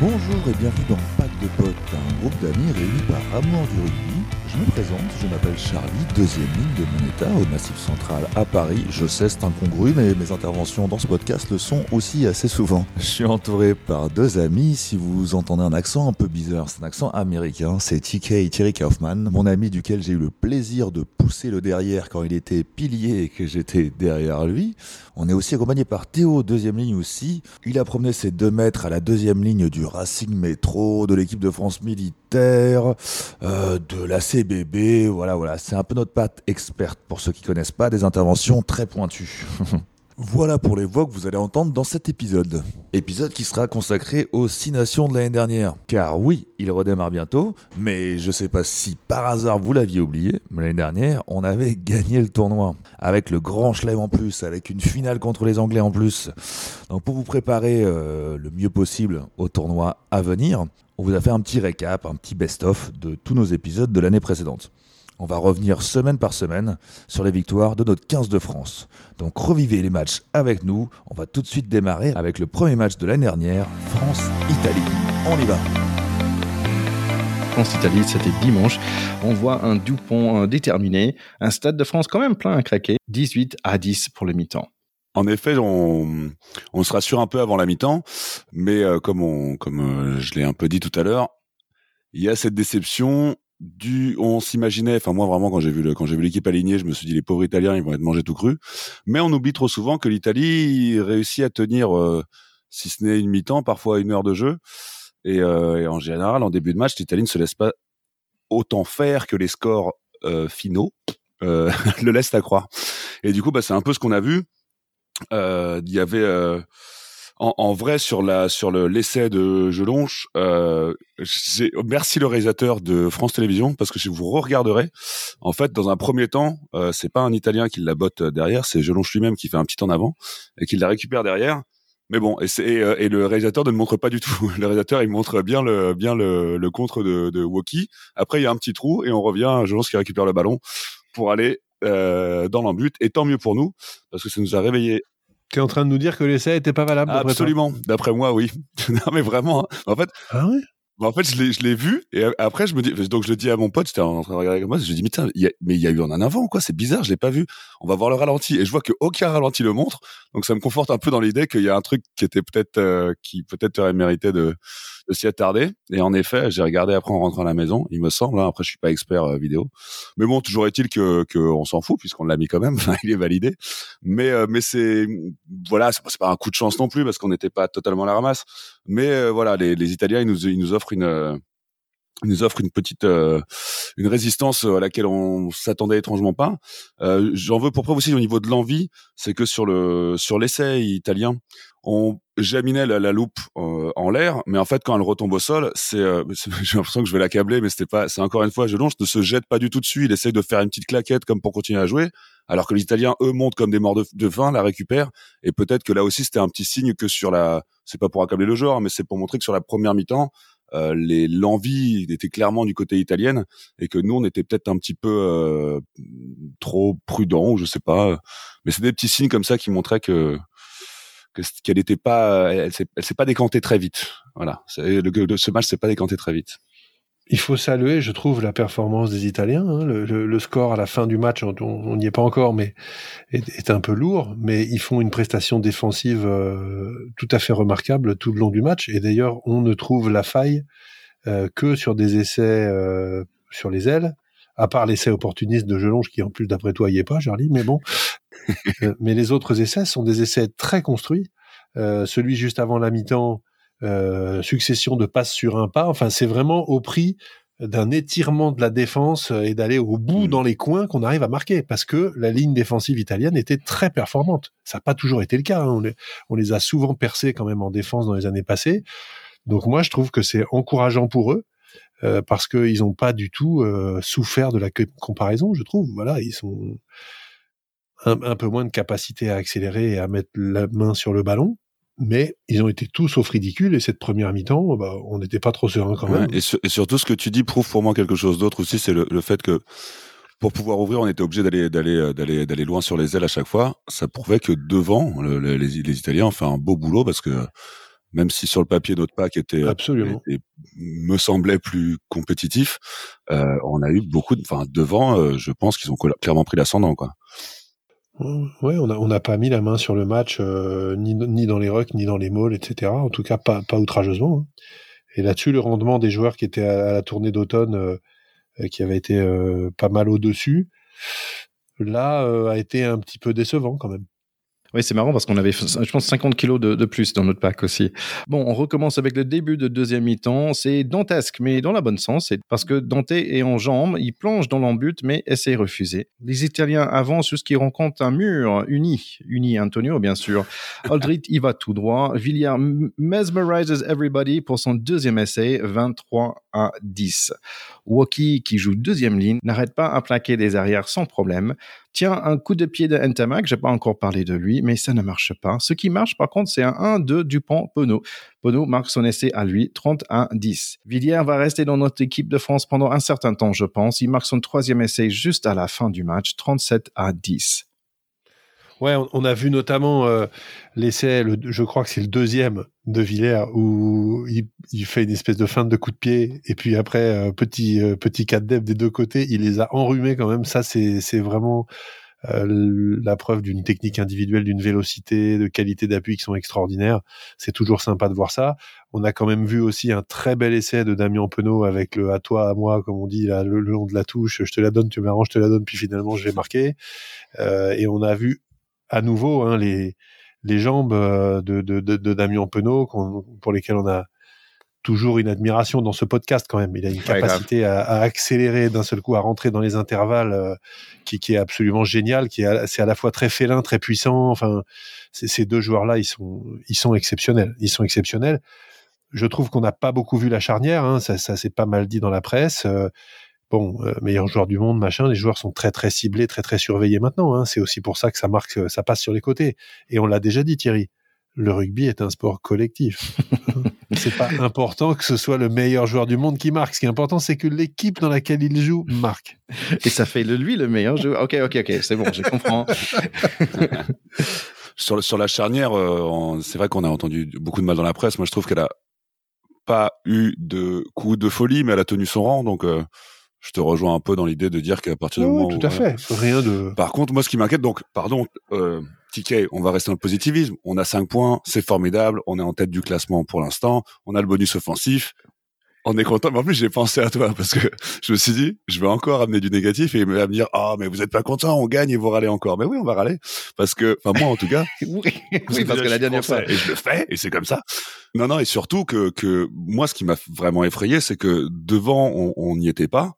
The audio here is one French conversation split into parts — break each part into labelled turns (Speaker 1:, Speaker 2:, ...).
Speaker 1: Bonjour et bienvenue dans Pack de Potes, un groupe d'amis réunis par amour du rugby. Je me présente, je m'appelle Charlie, deuxième ligne de mon état au Massif Central à Paris. Je sais, c'est incongru, mais mes interventions dans ce podcast le sont aussi assez souvent. Je suis entouré par deux amis. Si vous entendez un accent un peu bizarre, c'est un accent américain. C'est TK et Thierry Kaufman, mon ami duquel j'ai eu le plaisir de pousser le derrière quand il était pilier et que j'étais derrière lui. On est aussi accompagné par Théo, deuxième ligne aussi. Il a promené ses deux mètres à la deuxième ligne du Racing Métro, de l'équipe de France militaire, euh, de la CBB. Voilà, voilà. C'est un peu notre patte experte pour ceux qui connaissent pas, des interventions très pointues. Voilà pour les voix que vous allez entendre dans cet épisode. Épisode qui sera consacré aux six nations de l'année dernière. Car oui, il redémarre bientôt, mais je sais pas si par hasard vous l'aviez oublié, mais l'année dernière, on avait gagné le tournoi. Avec le grand chelem en plus, avec une finale contre les Anglais en plus. Donc pour vous préparer euh, le mieux possible au tournoi à venir, on vous a fait un petit récap, un petit best-of de tous nos épisodes de l'année précédente. On va revenir semaine par semaine sur les victoires de notre 15 de France. Donc revivez les matchs avec nous. On va tout de suite démarrer avec le premier match de l'année dernière, France-Italie. On y va.
Speaker 2: France-Italie, c'était dimanche. On voit un Dupont déterminé, un stade de France quand même plein à craquer. 18 à 10 pour le mi-temps.
Speaker 3: En effet, on, on se rassure un peu avant la mi-temps, mais euh, comme, on, comme euh, je l'ai un peu dit tout à l'heure, il y a cette déception du, on s'imaginait, enfin moi vraiment quand j'ai vu le, quand j'ai vu l'équipe alignée, je me suis dit les pauvres Italiens ils vont être mangés tout cru. Mais on oublie trop souvent que l'Italie réussit à tenir, euh, si ce n'est une mi-temps, parfois une heure de jeu. Et, euh, et, en général, en début de match, l'Italie ne se laisse pas autant faire que les scores euh, finaux le laissent à croire. Et du coup, bah, c'est un peu ce qu'on a vu. Il y avait en, en, vrai sur la sur le l'essai de Jelonche, euh, merci le réalisateur de France Télévisions parce que si vous regarderez, en fait dans un premier temps, euh, c'est pas un Italien qui la botte derrière, c'est Jelonche lui-même qui fait un petit en avant et qui la récupère derrière. Mais bon, et, et, euh, le réalisateur ne montre pas du tout. Le réalisateur, il montre bien le bien le, le contre de, de. Après, il y a un petit trou et on revient à Jelonche qui récupère le ballon pour aller euh, dans l'embut. Et tant mieux pour nous parce que ça nous a réveillé
Speaker 4: tu es en train de nous dire que l'essai était pas valable
Speaker 3: Absolument. D'après moi, oui. non, mais vraiment. Hein. En fait.
Speaker 4: Ah oui
Speaker 3: en fait, je l'ai, je l'ai vu et après je me dis, donc je le dis à mon pote, j'étais en train de regarder avec moi, je lui dis mais il y a, mais il y a eu un avant quoi, c'est bizarre, je l'ai pas vu. On va voir le ralenti et je vois que aucun ralenti le montre, donc ça me conforte un peu dans l'idée qu'il y a un truc qui était peut-être, euh, qui peut-être aurait mérité de, de s'y attarder. Et en effet, j'ai regardé après en rentrant à la maison, il me semble. Hein, après, je suis pas expert euh, vidéo, mais bon, toujours est-il que qu'on s'en fout puisqu'on l'a mis quand même. il est validé. Mais euh, mais c'est voilà, c'est pas un coup de chance non plus parce qu'on n'était pas totalement à la ramasse. Mais euh, voilà, les, les Italiens ils nous ils nous offrent une nous offre une petite euh, une résistance à laquelle on s'attendait étrangement pas. Euh, J'en veux pour preuve aussi au niveau de l'envie, c'est que sur le sur l'essai italien, on jaminait la, la loupe euh, en l'air, mais en fait quand elle retombe au sol, c'est euh, j'ai l'impression que je vais l'accabler, mais c'était pas c'est encore une fois je ne se jette pas du tout dessus, il essaye de faire une petite claquette comme pour continuer à jouer, alors que les Italiens eux montent comme des morts de, de faim, la récupèrent et peut-être que là aussi c'était un petit signe que sur la c'est pas pour accabler le joueur, mais c'est pour montrer que sur la première mi-temps euh, les l'envie était clairement du côté italien et que nous on était peut-être un petit peu euh, trop prudent ou je sais pas. Mais c'est des petits signes comme ça qui montraient que qu'elle n'était pas elle, elle s'est pas décantée très vite. Voilà. Le, ce match s'est pas décanté très vite
Speaker 4: il faut saluer, je trouve, la performance des Italiens. Hein. Le, le, le, score à la fin du match, on n'y est pas encore, mais est, est, un peu lourd. Mais ils font une prestation défensive euh, tout à fait remarquable tout le long du match. Et d'ailleurs, on ne trouve la faille euh, que sur des essais euh, sur les ailes, à part l'essai opportuniste de Gelonge, qui en plus, d'après toi, y est pas, Charlie. Mais bon, euh, mais les autres essais sont des essais très construits. Euh, celui juste avant la mi-temps euh, succession de passes sur un pas. Enfin, c'est vraiment au prix d'un étirement de la défense et d'aller au bout mmh. dans les coins qu'on arrive à marquer parce que la ligne défensive italienne était très performante. Ça n'a pas toujours été le cas. Hein. On, les, on, les, a souvent percés quand même en défense dans les années passées. Donc moi, je trouve que c'est encourageant pour eux euh, parce qu'ils n'ont pas du tout euh, souffert de la comparaison, je trouve. Voilà, ils sont un, un, peu moins de capacité à accélérer et à mettre la main sur le ballon mais ils ont été tous sauf ridicules et cette première mi-temps, bah, on n'était pas trop serein quand même.
Speaker 3: et, et, surtout, ce que tu dis prouve pour moi quelque chose d'autre aussi, c'est le, le, fait que pour pouvoir ouvrir, on était obligé d'aller d'aller d'aller d'aller loin sur les ailes à chaque fois. Ça prouvait que devant, le, les, les, Italiens ont fait un beau boulot parce que même si sur le papier notre pack était,
Speaker 4: Absolument.
Speaker 3: me semblait plus compétitif, euh, on a eu beaucoup de, enfin devant, euh, je pense qu'ils ont clairement pris l'ascendant quoi.
Speaker 4: Ouais, on n'a on a pas mis la main sur le match euh, ni, ni dans les rucks ni dans les malls, etc. En tout cas, pas, pas outrageusement. Hein. Et là-dessus, le rendement des joueurs qui étaient à, la tournée d'automne, euh, qui avait été pas mal au-dessus, là, a été un petit peu décevant quand même.
Speaker 2: Oui, c'est marrant parce qu'on avait, je pense, 50 kilos de, plus dans notre pack aussi. Bon, on recommence avec le début de deuxième mi-temps. C'est dantesque, mais dans la bonne sens. C'est parce que Dante est en jambes, il plonge dans l'embut, mais essaie refuser. Les Italiens avancent jusqu'ils rencontrent un mur uni, uni Antonio, bien sûr. Aldrit y va tout droit. Villiers mesmerizes everybody pour son deuxième essai, 23 à 10. Woki, qui joue deuxième ligne, n'arrête pas à plaquer des arrières sans problème. Tiens, un coup de pied de Ntamak, j'ai pas encore parlé de lui, mais ça ne marche pas. Ce qui marche, par contre, c'est un 1-2 Dupont-Pono. Pono marque son essai à lui, 30 à 10. Villiers va rester dans notre équipe de France pendant un certain temps, je pense. Il marque son troisième essai juste à la fin du match, 37 à 10.
Speaker 4: Ouais, on, a vu notamment euh, l'essai, je crois que c'est le deuxième de Villers, où il, fait une espèce de feinte de coup de pied, et puis après, euh, petit, euh, petit cas des deux côtés, il les a enrhumés quand même. Ça, c'est vraiment la preuve d'une technique individuelle, d'une vélocité, de qualité d'appui qui sont extraordinaires. C'est toujours sympa de voir ça. On a quand même vu aussi un très bel essai de Damien Penaud avec le à toi, à moi, comme on dit, là, le, long de la touche, je te la donne, tu m'arranges, je te la donne, puis finalement je vais marquer. et on a vu à nouveau hein, les, les jambes euh, de, de, de, Damien Penaud, pour lesquelles on a toujours une admiration dans ce podcast quand même. Il a une capacité à, accélérer d'un seul coup, à rentrer dans les intervalles euh, qui, qui, est absolument génial, qui est c'est à la fois très félin, très puissant. Enfin, ces deux joueurs-là, ils sont, ils sont exceptionnels. Ils sont exceptionnels. Je trouve qu'on n'a pas beaucoup vu la charnière. Hein, ça, ça s'est pas mal dit dans la presse. Euh, bon, euh, meilleur joueur du monde, machin, les joueurs sont très très ciblés, très très surveillés maintenant. Hein. C'est aussi pour ça que ça marque, euh, ça passe sur les côtés. Et on l'a déjà dit, Thierry. Le rugby est un sport collectif. c'est pas important que ce soit le meilleur joueur du monde qui marque. Ce qui est important, c'est que l'équipe dans laquelle il joue marque.
Speaker 2: Et ça fait de lui le meilleur joueur. Ok, ok, ok, c'est bon, je comprends.
Speaker 3: sur, sur la charnière, euh, c'est vrai qu'on a entendu beaucoup de mal dans la presse. Moi, je trouve qu'elle a pas eu de coup de folie, mais elle a tenu son rang. Donc, je te rejoins un peu dans l'idée de dire qu'à partir du moment
Speaker 4: tout à fait. Rien de
Speaker 3: par contre moi ce qui m'inquiète donc pardon euh, TK on va rester dans le positivisme. On a 5 points c'est formidable. On est en tête du classement pour l'instant. On a le bonus offensif on est content. Mais en plus, j'ai pensé à toi parce que je me suis dit, je vais encore amener du négatif et il va me dire, ah, mais vous êtes pas content, on gagne et vous râlez encore. Mais oui, on va râler parce que, enfin moi en tout cas,
Speaker 2: oui, parce que la dernière fois,
Speaker 3: et je le fais et c'est comme ça. Non, non, et surtout que que moi, ce qui m'a vraiment effrayé, c'est que devant, on n'y était pas.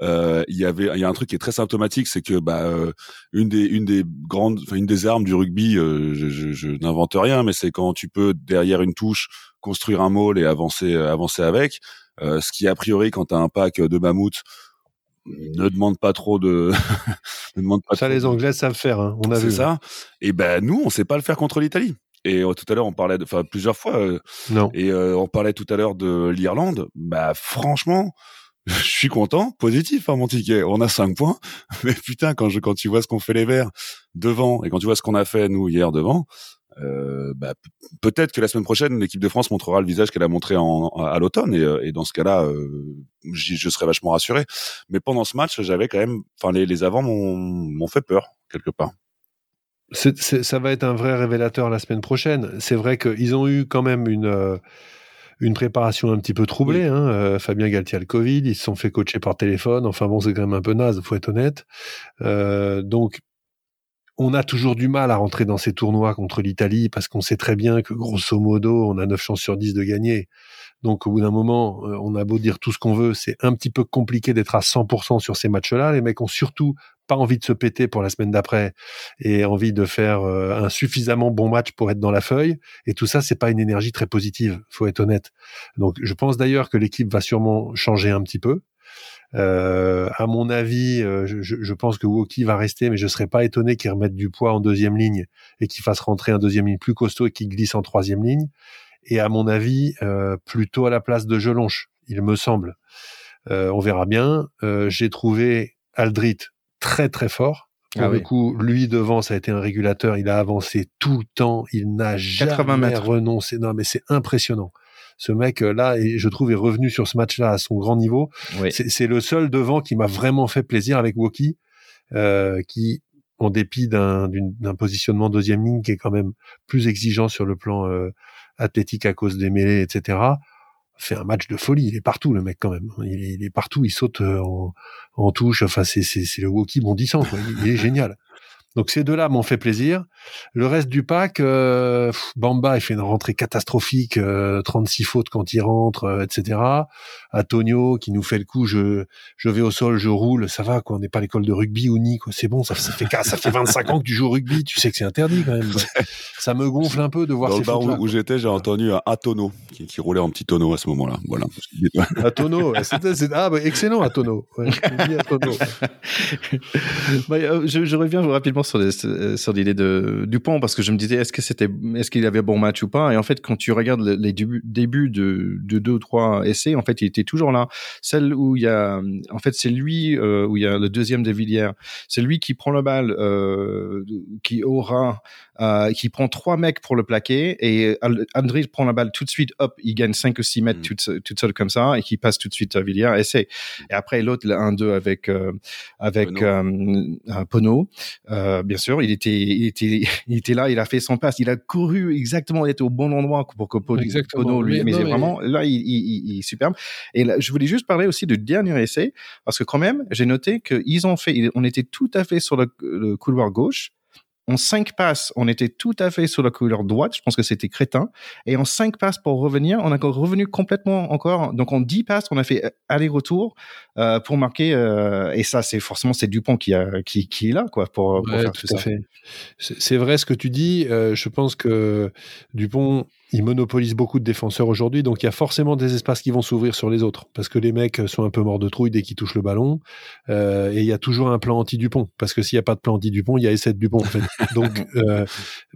Speaker 3: Euh, il y avait, il y a un truc qui est très symptomatique, c'est que bah euh, une des une des grandes, enfin une des armes du rugby, euh, je, je, je n'invente rien, mais c'est quand tu peux derrière une touche construire un mall et avancer euh, avancer avec. Euh, ce qui a priori quand tu as un pack de mammouths ne demande pas trop de
Speaker 4: ne demande pas ça les anglais savent faire hein. on a vu
Speaker 3: ça et ben nous on sait pas le faire contre l'Italie et euh, tout à l'heure on parlait enfin plusieurs fois
Speaker 4: non
Speaker 3: et on parlait tout à l'heure de l'Irlande bah franchement je suis content, positif, hein, mon ticket. On a 5 points, mais putain, quand je, quand tu vois ce qu'on fait les Verts devant et quand tu vois ce qu'on a fait nous hier devant, euh, bah, peut-être que la semaine prochaine, l'équipe de France montrera le visage qu'elle a montré en, à l'automne, et, euh, et, dans ce cas-là, euh, je serais vachement rassuré. Mais pendant ce match, j'avais quand même, enfin, les, les avants m'ont fait peur quelque part.
Speaker 4: ça va être un vrai révélateur la semaine prochaine. C'est vrai qu'ils ont eu quand même une euh, une préparation un petit peu troublée. Hein. Euh, Fabien Galtier a le Covid, ils se sont fait coacher par téléphone. Enfin bon, c'est quand même un peu naze, faut être honnête. Euh, donc on a toujours du mal à rentrer dans ces tournois contre l'Italie parce qu'on sait très bien que grosso modo, on a 9 chances sur 10 de gagner. Donc au bout d'un moment, euh, on a beau dire tout ce qu'on veut, c'est un petit peu compliqué d'être à 100% sur ces matchs-là. Les mecs ont surtout pas envie de se péter pour la semaine d'après et envie de faire euh, un suffisamment bon match pour être dans la feuille. Et tout ça, c'est pas une énergie très positive, faut être honnête. Donc je pense d'ailleurs que l'équipe va sûrement changer un petit peu. Euh, à mon avis, euh, je, je, pense que Woki va rester, mais je serais pas étonné qu'il remette du poids en deuxième ligne et qu'il fasse rentrer un deuxième ligne plus costaud et qu'il glisse en troisième ligne. Et à mon avis, euh, plutôt à la place de Gelonche, il me semble. Euh, on verra bien. J'ai trouvé Aldrit très très fort, Pour ah le coup, lui devant, ça a été un régulateur. Il a avancé tout le temps. Il n'a jamais renoncé. Non, mais c'est impressionnant. Ce mec là, et je trouve, est revenu sur ce match-là à son grand niveau. C'est le seul devant qui m'a vraiment fait plaisir avec Woki, euh, qui, en dépit d'un positionnement deuxième ligne qui est quand même plus exigeant sur le plan euh, athlétique à cause des mêlées, etc fait un match de folie. Il est partout, le mec, quand même. Il est, partout. Il saute euh, en, touche. Enfin, c'est, c'est, le Woki bondissant. Il est génial. Donc ces deux-là m'ont fait plaisir. Le reste du pack, euh, Bamba, il fait une rentrée catastrophique, 36 euh, fautes quand il rentre, euh, etc. Antonio qui nous fait le coup, je, je vais au sol, je roule, ça va quoi. On n'est pas l'école de rugby ou ni quoi. C'est bon, ça, ça fait ça fait 25 ans que tu joues au rugby, tu sais que c'est interdit quand même. Ça me gonfle un peu de voir
Speaker 3: Dans
Speaker 4: ces
Speaker 3: le bar où, j'étais, j'ai entendu un Atono qui, qui, roulait en petit tonneau à ce moment-là. Voilà.
Speaker 4: Atono, ah bah, excellent Atono. Ouais,
Speaker 2: bah, je, je reviens rapidement sur euh, sur l'idée de Dupont parce que je me disais est-ce que c'était est-ce qu'il avait bon match ou pas? Et en fait quand tu regardes les débuts, de, de deux ou trois essais en fait il était toujours là. Celle où il y a en fait c'est lui euh, où il y a le deuxième de Villiers. C'est lui qui prend le balle euh, qui aura euh, qui prend trois mecs pour le plaquer et André prend la balle tout de suite, hop, il gagne 5 ou 6 mètres mmh. tout, seul comme ça et qui passe tout de suite à Villiers c'est et après l'autre le 1-2 avec avec Pono, euh, bien sûr, il était il était il était là, il a fait son passe, il a couru exactement, il était au bon endroit pour que Pono, lui, mais, vraiment là il, il, est superbe. Et là, je voulais juste parler aussi du dernier essai parce que quand même j'ai noté qu'ils ont fait, on était tout à fait sur le couloir gauche en cinq passes, on était tout à fait sur la couleur droite. Je pense que c'était crétin. Et en cinq passes pour revenir, on a encore revenu complètement encore. Donc en dix passes, on a fait aller-retour euh, pour marquer. Euh, et ça, c'est forcément c'est Dupont qui, a, qui, qui est là quoi pour, faire tout, ça.
Speaker 4: C'est vrai ce que tu dis. Euh, je pense que Dupont il monopolise beaucoup de défenseurs aujourd'hui, donc il y a forcément des espaces qui vont s'ouvrir sur les autres, parce que les mecs sont un peu morts de trouille dès qu'ils touchent le ballon, euh, et il y a toujours un plan anti-Dupont, parce que s'il n'y a pas de plan anti-Dupont, il y a essai de Dupont. En fait. donc euh,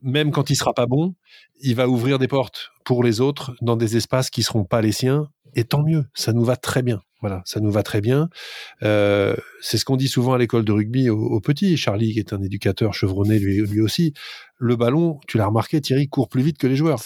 Speaker 4: même quand il sera pas bon, il va ouvrir des portes pour les autres dans des espaces qui seront pas les siens, et tant mieux, ça nous va très bien. Voilà, ça nous va très bien. Euh, c'est ce qu'on dit souvent à l'école de rugby aux, petits. Charlie, qui est un éducateur chevronné lui, lui aussi, le ballon, tu l'as remarqué, Thierry court plus vite que les joueurs.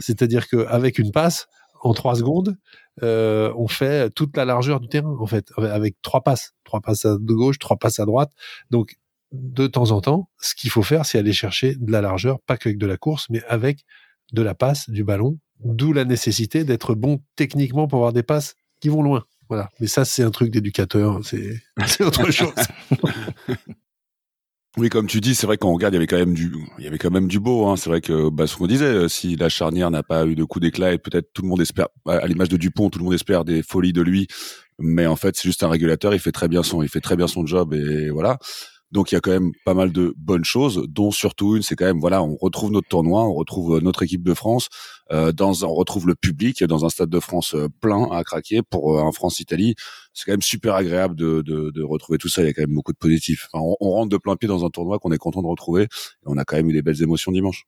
Speaker 4: C'est-à-dire qu'avec une passe, en trois secondes, euh, on fait toute la largeur du terrain, en fait, avec trois passes. Trois passes à de gauche, trois passes à droite. Donc, de temps en temps, ce qu'il faut faire, c'est aller chercher de la largeur, pas qu'avec de la course, mais avec de la passe, du ballon. D'où la nécessité d'être bon techniquement pour avoir des passes qui vont loin. Voilà. Mais ça, c'est un truc d'éducateur. C'est autre chose.
Speaker 3: Oui, comme tu dis, c'est vrai qu'on regarde, il y avait quand même du, il y avait quand même du beau. Hein. C'est vrai que, bah, ce qu'on disait, euh, si la charnière n'a pas eu de coup d'éclat et peut-être tout le monde espère, à l'image de Dupont, tout le monde espère des folies de lui, mais en fait, c'est juste un régulateur. Il fait très bien son, il fait très bien son job et voilà. Donc il y a quand même pas mal de bonnes choses, dont surtout une, c'est quand même voilà, on retrouve notre tournoi, on retrouve euh, notre équipe de France, euh, dans, on retrouve le public dans un stade de France euh, plein à craquer pour euh, un France-Italie. C'est quand même super agréable de, de, de, retrouver tout ça. Il y a quand même beaucoup de positifs. on, rentre de plein pied dans un tournoi qu'on est content de retrouver. Et on a quand même eu des belles émotions dimanche.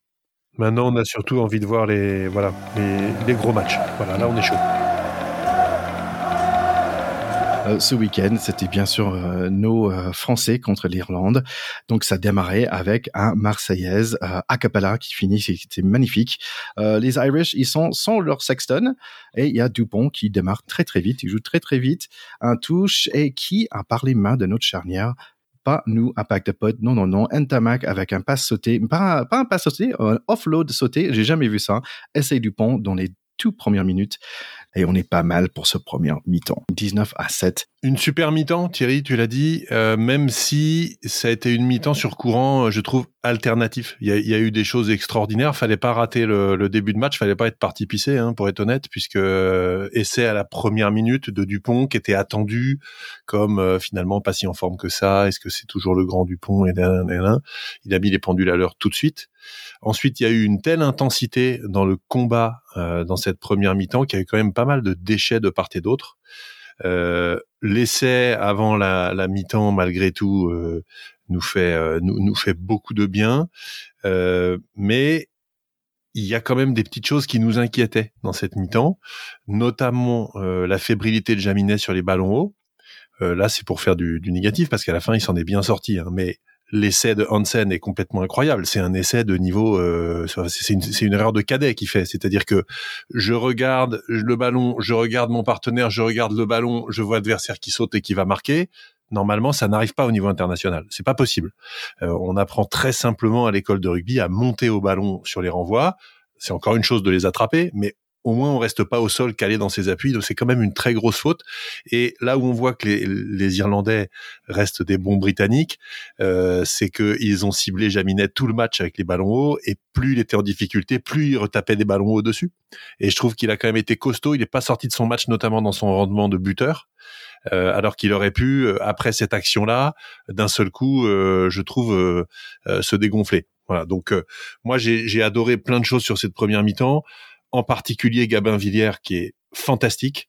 Speaker 4: Maintenant, on a surtout envie de voir les voilà les, les gros matchs. Voilà, là on est chaud.
Speaker 2: Euh, ce week-end, c'était bien sûr euh, nos euh, Français contre l'Irlande. Donc ça démarrait avec un Marseillaise a cappella qui finit, c'était magnifique. les Irish, ils sont sans leur Sexton et il y a Dupont qui démarre très très vite, il joue très très vite, un touche et qui, a par les mains de notre charnière, pas nous un pack de potes, non, non, non, Ntamak avec un pass sauté, pas, pas un pass sauté, un offload sauté, j'ai jamais vu ça. Essaye Dupont dans les toutes premières minutes et on est pas mal pour ce premier mi-temps. 19 à 7.
Speaker 4: Une super mi-temps, Thierry, tu l'as dit, euh, même si ça a été une mi-temps sur courant, je trouve, alternatif. Il y a, eu des choses extraordinaires. Fallait pas rater le, début de match, fallait pas être parti pisser, hein, pour être honnête, puisque euh, essai à la première minute de Dupont qui était attendu comme euh, finalement pas si en forme que ça. Est-ce que c'est toujours le grand Dupont et Il a mis les pendules à l'heure tout de suite. Ensuite, il y a eu une telle intensité dans le combat dans cette première mi-temps qu'il y a eu quand même pas mal de déchets de part et d'autre. Euh, l'essai avant la, mi-temps, malgré tout, euh, nous fait euh, beaucoup de bien, mais il y a quand même des petites choses qui nous inquiétaient dans cette mi-temps, notamment la fébrilité de Jaminet sur les ballons hauts. là, c'est pour faire du, du négatif parce qu'à la fin, il s'en est bien sorti, hein, mais l'essai de Hansen est complètement incroyable. C'est un essai de niveau, euh, c'est une, une, erreur de cadet qui fait. C'est-à-dire que je regarde le ballon, je regarde mon partenaire, je regarde le ballon, je vois l'adversaire qui saute et qui va marquer. Normalement, ça n'arrive pas au niveau international. C'est pas possible. Euh, on apprend très simplement à l'école de rugby à monter au ballon sur les renvois. C'est encore une chose de les attraper, mais au moins on reste pas au sol calé dans ses appuis. Donc c'est quand même une très grosse faute. Et là où on voit que les, Irlandais restent des bons Britanniques, euh, c'est qu'ils ont ciblé Jaminet tout le match avec les ballons hauts. Et plus il était en difficulté, plus il retapait des ballons hauts dessus. Et je trouve qu'il a quand même été costaud. Il n'est pas sorti de son match, notamment dans son rendement de buteur. Euh, alors qu'il aurait pu, euh, après cette action-là, d'un seul coup, euh, je trouve, euh, se dégonfler. Voilà. Donc moi, j'ai adoré plein de choses sur cette première mi-temps en particulier Gabin Villiers qui est fantastique.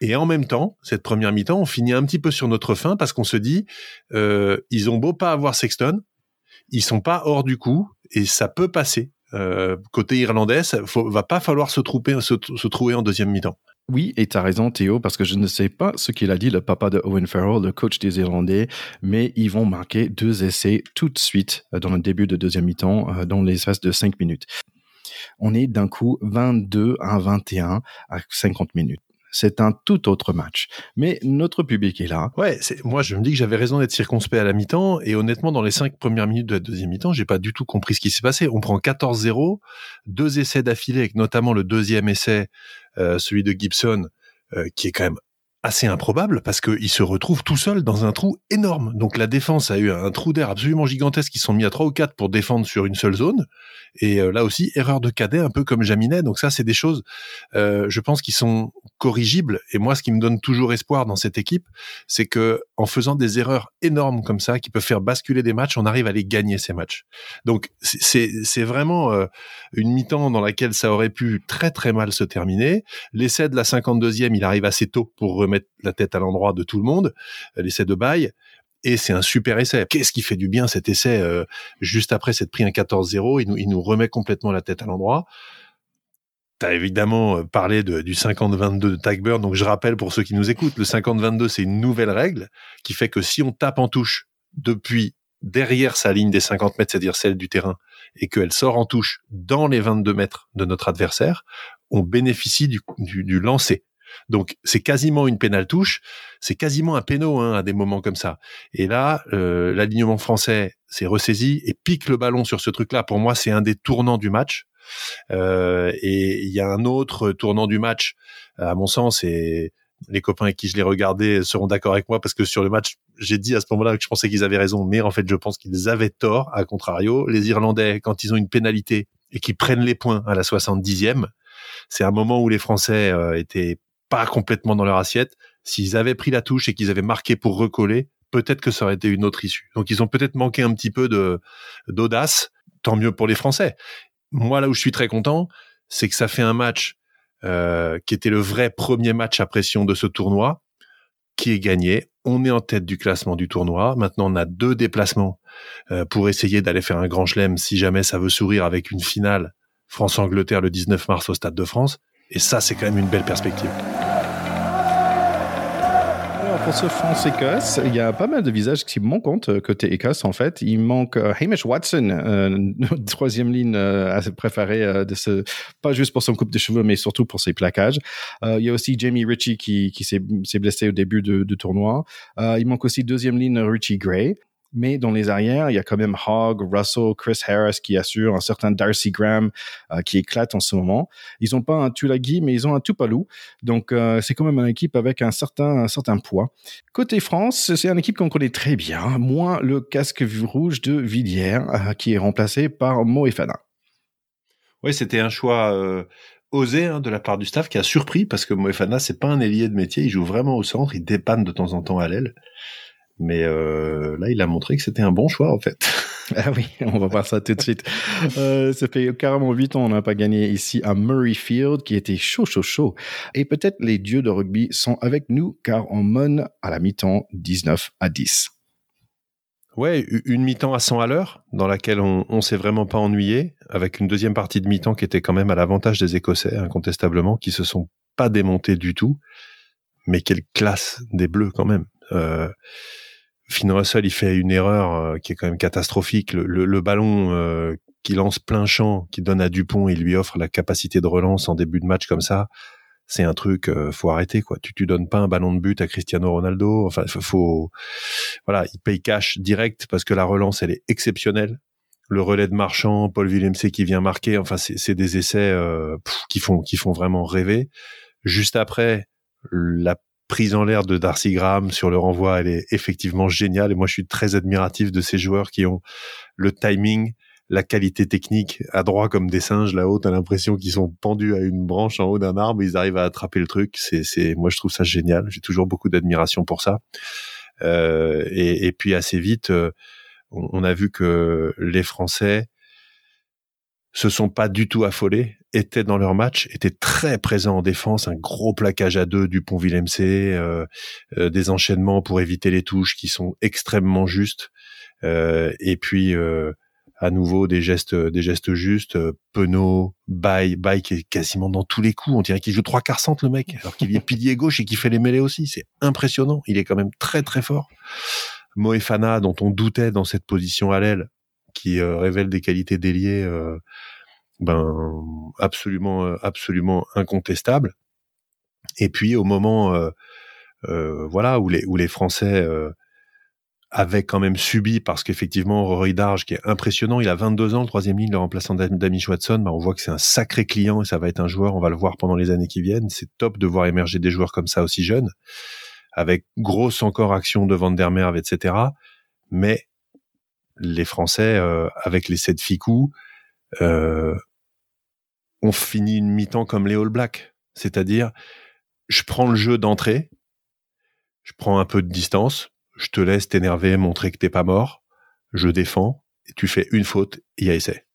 Speaker 4: Et en même temps, cette première mi-temps, on finit un petit peu sur notre fin parce qu'on se dit, euh, ils ont beau pas avoir Sexton, ils sont pas hors du coup et ça peut passer. Euh, côté irlandais, ça va pas falloir se, trouver, se, trouver en deuxième mi-temps.
Speaker 2: Oui, et tu as raison Théo, parce que je ne sais pas ce qu'il a dit, le papa de Owen Farrell, le coach des Irlandais, mais ils vont marquer deux essais tout de suite euh, dans le début de deuxième mi-temps, dans l'espace de cinq minutes on est d'un coup 22 à 21 à 50 minutes c'est un tout autre match. Mais notre public est là.
Speaker 4: Ouais, c'est, moi je me dis que j'avais raison d'être circonspect à la mi-temps et honnêtement dans les cinq premières minutes de la deuxième mi-temps, j'ai pas du tout compris ce qui s'est passé. On prend 14-0, deux essais d'affilée avec notamment le deuxième essai, euh, celui de Gibson, euh, qui est quand même assez improbable parce qu'il se retrouve tout seul dans un trou énorme. Donc la défense a eu un trou d'air absolument gigantesque. Ils sont mis à trois ou quatre pour défendre sur une seule zone. Et euh, là aussi, erreur de cadet, un peu comme Jaminet. Donc ça, c'est des choses, euh, je pense, qui sont corrigibles. Et moi, ce qui me donne toujours espoir dans cette équipe, c'est que en faisant des erreurs énormes comme ça, qui peuvent faire basculer des matchs, on arrive à les gagner ces matchs. Donc c'est vraiment euh, une mi-temps dans laquelle ça aurait pu très très mal se terminer. L'essai de la 52e, il arrive assez tôt pour remettre la tête à l'endroit de tout le monde. L'essai de bail et c'est un super essai. Qu'est-ce qui fait du bien cet essai euh, juste après s'être pris un 14-0, il nous, il nous remet complètement la tête à l'endroit. Tu as évidemment euh, parlé de, du 50-22 de Tagburn, donc je rappelle pour ceux qui nous écoutent, le 50-22 c'est une nouvelle règle qui fait que si on tape en touche depuis derrière sa ligne des 50 mètres, c'est-à-dire celle du terrain, et qu'elle sort en touche dans les 22 mètres de notre adversaire, on bénéficie du, du, du lancer. Donc c'est quasiment une pénale touche, c'est quasiment un péno hein, à des moments comme ça. Et là, euh, l'alignement français s'est ressaisi et pique le ballon sur ce truc-là. Pour moi, c'est un des tournants du match. Euh, et il y a un autre tournant du match, à mon sens, et les copains avec qui je l'ai regardé seront d'accord avec moi parce que sur le match, j'ai dit à ce moment-là que je pensais qu'ils avaient raison, mais en fait, je pense qu'ils avaient tort. À contrario, les Irlandais, quand ils ont une pénalité et qu'ils prennent les points à la 70e, c'est un moment où les Français euh, étaient pas complètement dans leur assiette. S'ils avaient pris la touche et qu'ils avaient marqué pour recoller, peut-être que ça aurait été une autre issue. Donc ils ont peut-être manqué un petit peu de d'audace. Tant mieux pour les Français. Moi là où je suis très content, c'est que ça fait un match euh, qui était le vrai premier match à pression de ce tournoi, qui est gagné. On est en tête du classement du tournoi. Maintenant, on a deux déplacements euh, pour essayer d'aller faire un grand chelem si jamais ça veut sourire avec une finale France-Angleterre le 19 mars au Stade de France. Et ça, c'est quand même une belle perspective.
Speaker 2: Pour ce France-Écosse, il y a pas mal de visages qui manquent euh, côté Écosse en fait. Il manque euh, Hamish Watson, euh, troisième ligne euh, préférée euh, de ce, pas juste pour son coupe de cheveux, mais surtout pour ses plaquages. il y a aussi Jamie Ritchie qui, qui s'est blessé au début du tournoi. il manque aussi deuxième ligne Richie Gray. Mais dans les arrières, il y a quand même Hogg, Russell, Chris Harris qui assure, un certain Darcy Graham euh, qui éclate en ce moment. Ils n'ont pas un Tulagi, mais ils ont un Tupalou. Donc, euh, c'est quand même une équipe avec un certain, un certain poids. Côté France, c'est une équipe qu'on connaît très bien, moins le casque rouge de Villiers, euh, qui est remplacé par Moefana.
Speaker 4: Oui, c'était un choix osé hein, de la part du staff qui a surpris parce que Moefana, c'est pas un ailier de métier, il joue vraiment au centre, il dépanne de temps en temps à l'aile. Mais euh, là, il a montré que c'était un bon choix, en fait.
Speaker 2: Ah oui, on va voir ça tout de suite. Euh, ça fait carrément huit ans on n'a pas gagné ici à Murrayfield, qui était chaud, chaud, chaud. Et peut-être les dieux de rugby sont avec nous, car on mène à la mi-temps 19 à 10.
Speaker 4: Ouais, une mi-temps à 100 à l'heure, dans laquelle on, on s'est vraiment pas ennuyé, avec une deuxième partie de mi-temps qui était quand même à l'avantage des Écossais, incontestablement, qui se sont pas démontés du tout. Mais quelle classe des Bleus quand même. Euh, Finn Russell, il fait une erreur euh, qui est quand même catastrophique. Le, ballon euh, qui lance plein champ, qui donne à Dupont et lui offre la capacité de relance en début de match comme ça, c'est un truc, euh, faut arrêter quoi. Tu tu donnes pas un ballon de but à Cristiano Ronaldo. Enfin, faut, voilà, il paye cash direct parce que la relance elle est exceptionnelle. Le relais de Marchand, Paul Villemc qui vient marquer. Enfin, c'est des essais qui font qui font vraiment rêver. Juste après, la prise en l'air de Darcy Graham sur le renvoi, elle est effectivement géniale. Et moi, je suis très admiratif de ces joueurs qui ont le timing, la qualité technique à droit comme des singes là-haut. T'as l'impression qu'ils sont pendus à une branche en haut d'un arbre. Ils arrivent à attraper le truc. C'est, c'est, moi, je trouve ça génial. J'ai toujours beaucoup d'admiration pour ça. Euh, et, puis assez vite, euh, on, a vu que les Français se sont pas du tout affolés, étaient dans leur match, étaient très présents en défense, un gros plaquage à deux du pont Villemc, euh, euh, des enchaînements pour éviter les touches qui sont extrêmement justes, euh, et puis euh, à nouveau des gestes, des gestes justes. Euh, Penaud, Baye, Baye qui est quasiment dans tous les coups. On dirait qu'il joue trois quarts centre le mec, alors qu'il est pilier gauche et qu'il fait les mêlées aussi. C'est impressionnant. Il est quand même très très fort. Moefana, dont on doutait dans cette position à l'aile, qui euh, révèle des qualités déliées euh, ben absolument euh, absolument incontestables. Et puis au moment voilà où les où les Français avaient quand même subi parce qu'effectivement Rory Darge qui est impressionnant, il a 22 ans, le troisième ligne, le remplaçant d'Amish Watson, ben on voit que c'est un sacré client et ça va être un joueur, on va le voir pendant les années qui viennent. C'est top de voir émerger des joueurs comme ça aussi jeunes, avec grosse encore action de Van der Merwe, etc. Mais les Français, euh, avec les sept ficous, euh, ont fini une mi-temps comme les All Blacks. C'est-à-dire, je prends le jeu d'entrée, je prends un peu de distance, je te laisse t'énerver, montrer que t'es pas mort, je défends, et tu fais une faute, il y a essai.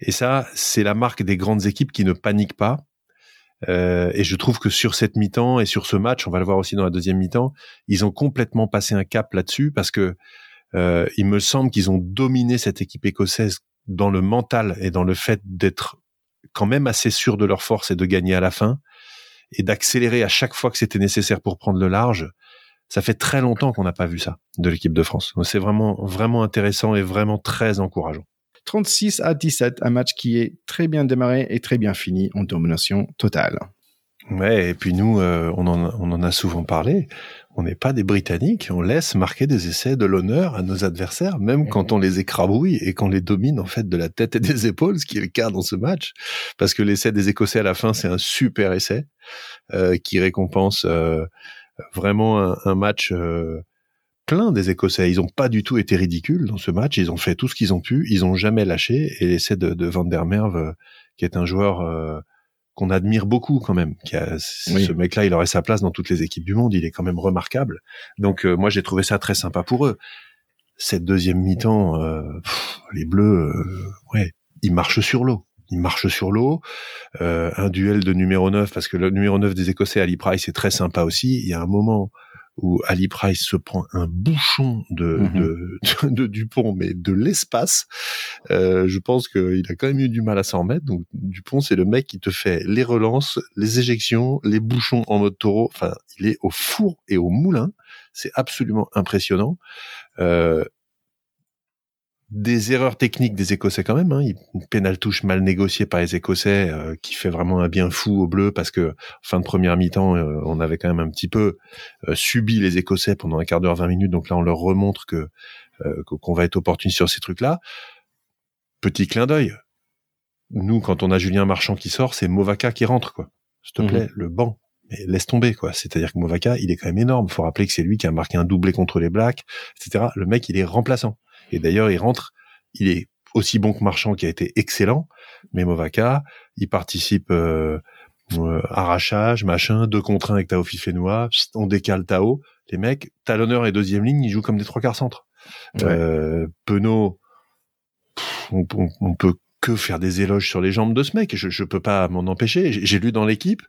Speaker 4: Et ça, c'est la marque des grandes équipes qui ne paniquent pas. Euh, et je trouve que sur cette mi-temps et sur ce match, on va le voir aussi dans la deuxième mi-temps, ils ont complètement passé un cap là-dessus parce que euh, il me semble qu'ils ont dominé cette équipe écossaise dans le mental et dans le fait d'être quand même assez sûr de leur force et de gagner à la fin et d'accélérer à chaque fois que c'était nécessaire pour prendre le large. Ça fait très longtemps qu'on n'a pas vu ça de l'équipe de France. C'est vraiment, vraiment intéressant et vraiment très encourageant.
Speaker 2: 36 à 17, un match qui est très bien démarré et très bien fini en domination totale.
Speaker 4: Ouais, et puis nous, euh, on, en, on en a souvent parlé. On n'est pas des Britanniques, on laisse marquer des essais de l'honneur à nos adversaires, même quand on les écrabouille et qu'on les domine en fait de la tête et des épaules, ce qui est le cas dans ce match, parce que l'essai des Écossais à la fin, c'est un super essai euh, qui récompense euh, vraiment un, match euh, plein des Écossais. Ils n'ont pas du tout été ridicules dans ce match, ils ont fait tout ce qu'ils ont pu, ils ont jamais lâché, et l'essai de, de Van der Merwe, qui est un joueur qu'on admire beaucoup quand même. Qui a, Ce mec-là, il aurait sa place dans toutes les équipes du monde. Il est quand même remarquable. Donc euh, moi, j'ai trouvé ça très sympa pour eux. Cette deuxième mi-temps, euh, les Bleus, euh, ouais, ils marchent sur l'eau. Ils marchent sur l'eau. un duel de numéro 9, parce que le numéro 9 des Écossais, Ali Price, c'est très sympa aussi. Il y a un moment où Ali Price se prend un bouchon de, mhm. de, Dupont, mais de l'espace. Euh, je pense qu'il a quand même eu du mal à s'en remettre. Donc Dupont, c'est le mec qui te fait les relances, les éjections, les bouchons en mode taureau. Enfin, il est au four et au moulin. C'est absolument impressionnant. Euh, des erreurs techniques des Écossais quand même. Hein. Une pénale touche mal négociée par les Écossais euh, qui fait vraiment un bien fou au bleu parce que fin de première mi-temps, euh, on avait quand même un petit peu euh, subi les Écossais pendant un quart d'heure, 20 minutes. Donc là, on leur remontre que qu'on va être opportun sur ces trucs-là. Petit clin d'œil. Nous, quand on a Julien Marchand qui sort, c'est Movaka qui rentre, quoi. S'il te mhm. plaît, le banc. Mais laisse tomber, quoi. C'est-à-dire que Movaka, il est quand même énorme. Faut rappeler que c'est lui qui a marqué un doublé contre les Blacks, etc. Le mec, il est remplaçant. Et d'ailleurs, il rentre, il est aussi bon que Marchand qui a été excellent, mais Movaka, il participe euh, euh, arrachage, machin, deux contre un avec Tao Fifenois, on décale Tao. Les mecs, talonneur et deuxième ligne, ils jouent comme des trois quarts centres. Euh, Penaud, on, on, peut que faire des éloges sur les jambes de ce mec. Je, je peux pas m'en empêcher. J'ai lu dans l'équipe,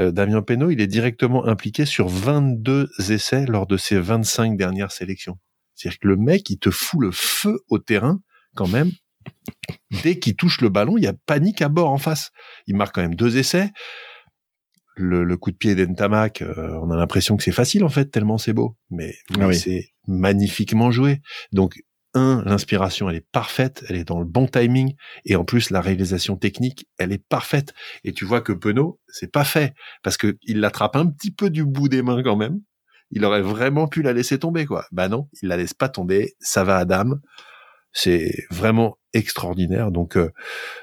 Speaker 4: euh, Damien Penaud, il est directement impliqué sur 22 essais lors de ses 25 dernières sélections. C'est-à-dire que le mec, il te fout le feu au terrain quand même. Dès qu'il touche le ballon, il y a panique à bord en face. Il marque quand même deux essais. le, coup de pied d'Entamac, euh, on a l'impression que c'est facile en fait, tellement c'est beau. Mais, ah c'est magnifiquement joué. Donc, un, l'inspiration, elle est parfaite, elle est dans le bon timing, et en plus, la réalisation technique, elle est parfaite. Et tu vois que Penaud, c'est pas fait, parce que il l'attrape un petit peu du bout des mains quand même. Il aurait vraiment pu la laisser tomber, quoi. Bah non, il la laisse pas tomber, ça va à. C'est vraiment extraordinaire. Donc euh,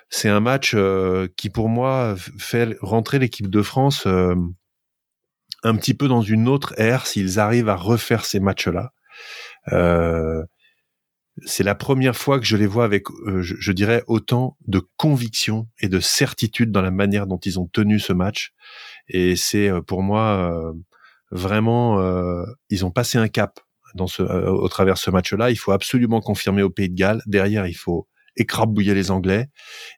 Speaker 4: c'est un match euh, qui pour moi fait rentrer l'équipe de France euh, un petit peu dans une autre ère s'ils arrivent à refaire ces matchs-là. c'est la première fois que je les vois avec, je, je, dirais, autant de conviction et de certitude dans la manière dont ils ont tenu ce match. Et c'est pour moi vraiment, ils ont passé un cap dans ce, au travers ce match-là. Il faut absolument confirmer au Pays de Galles. Derrière, il faut écrabouiller les Anglais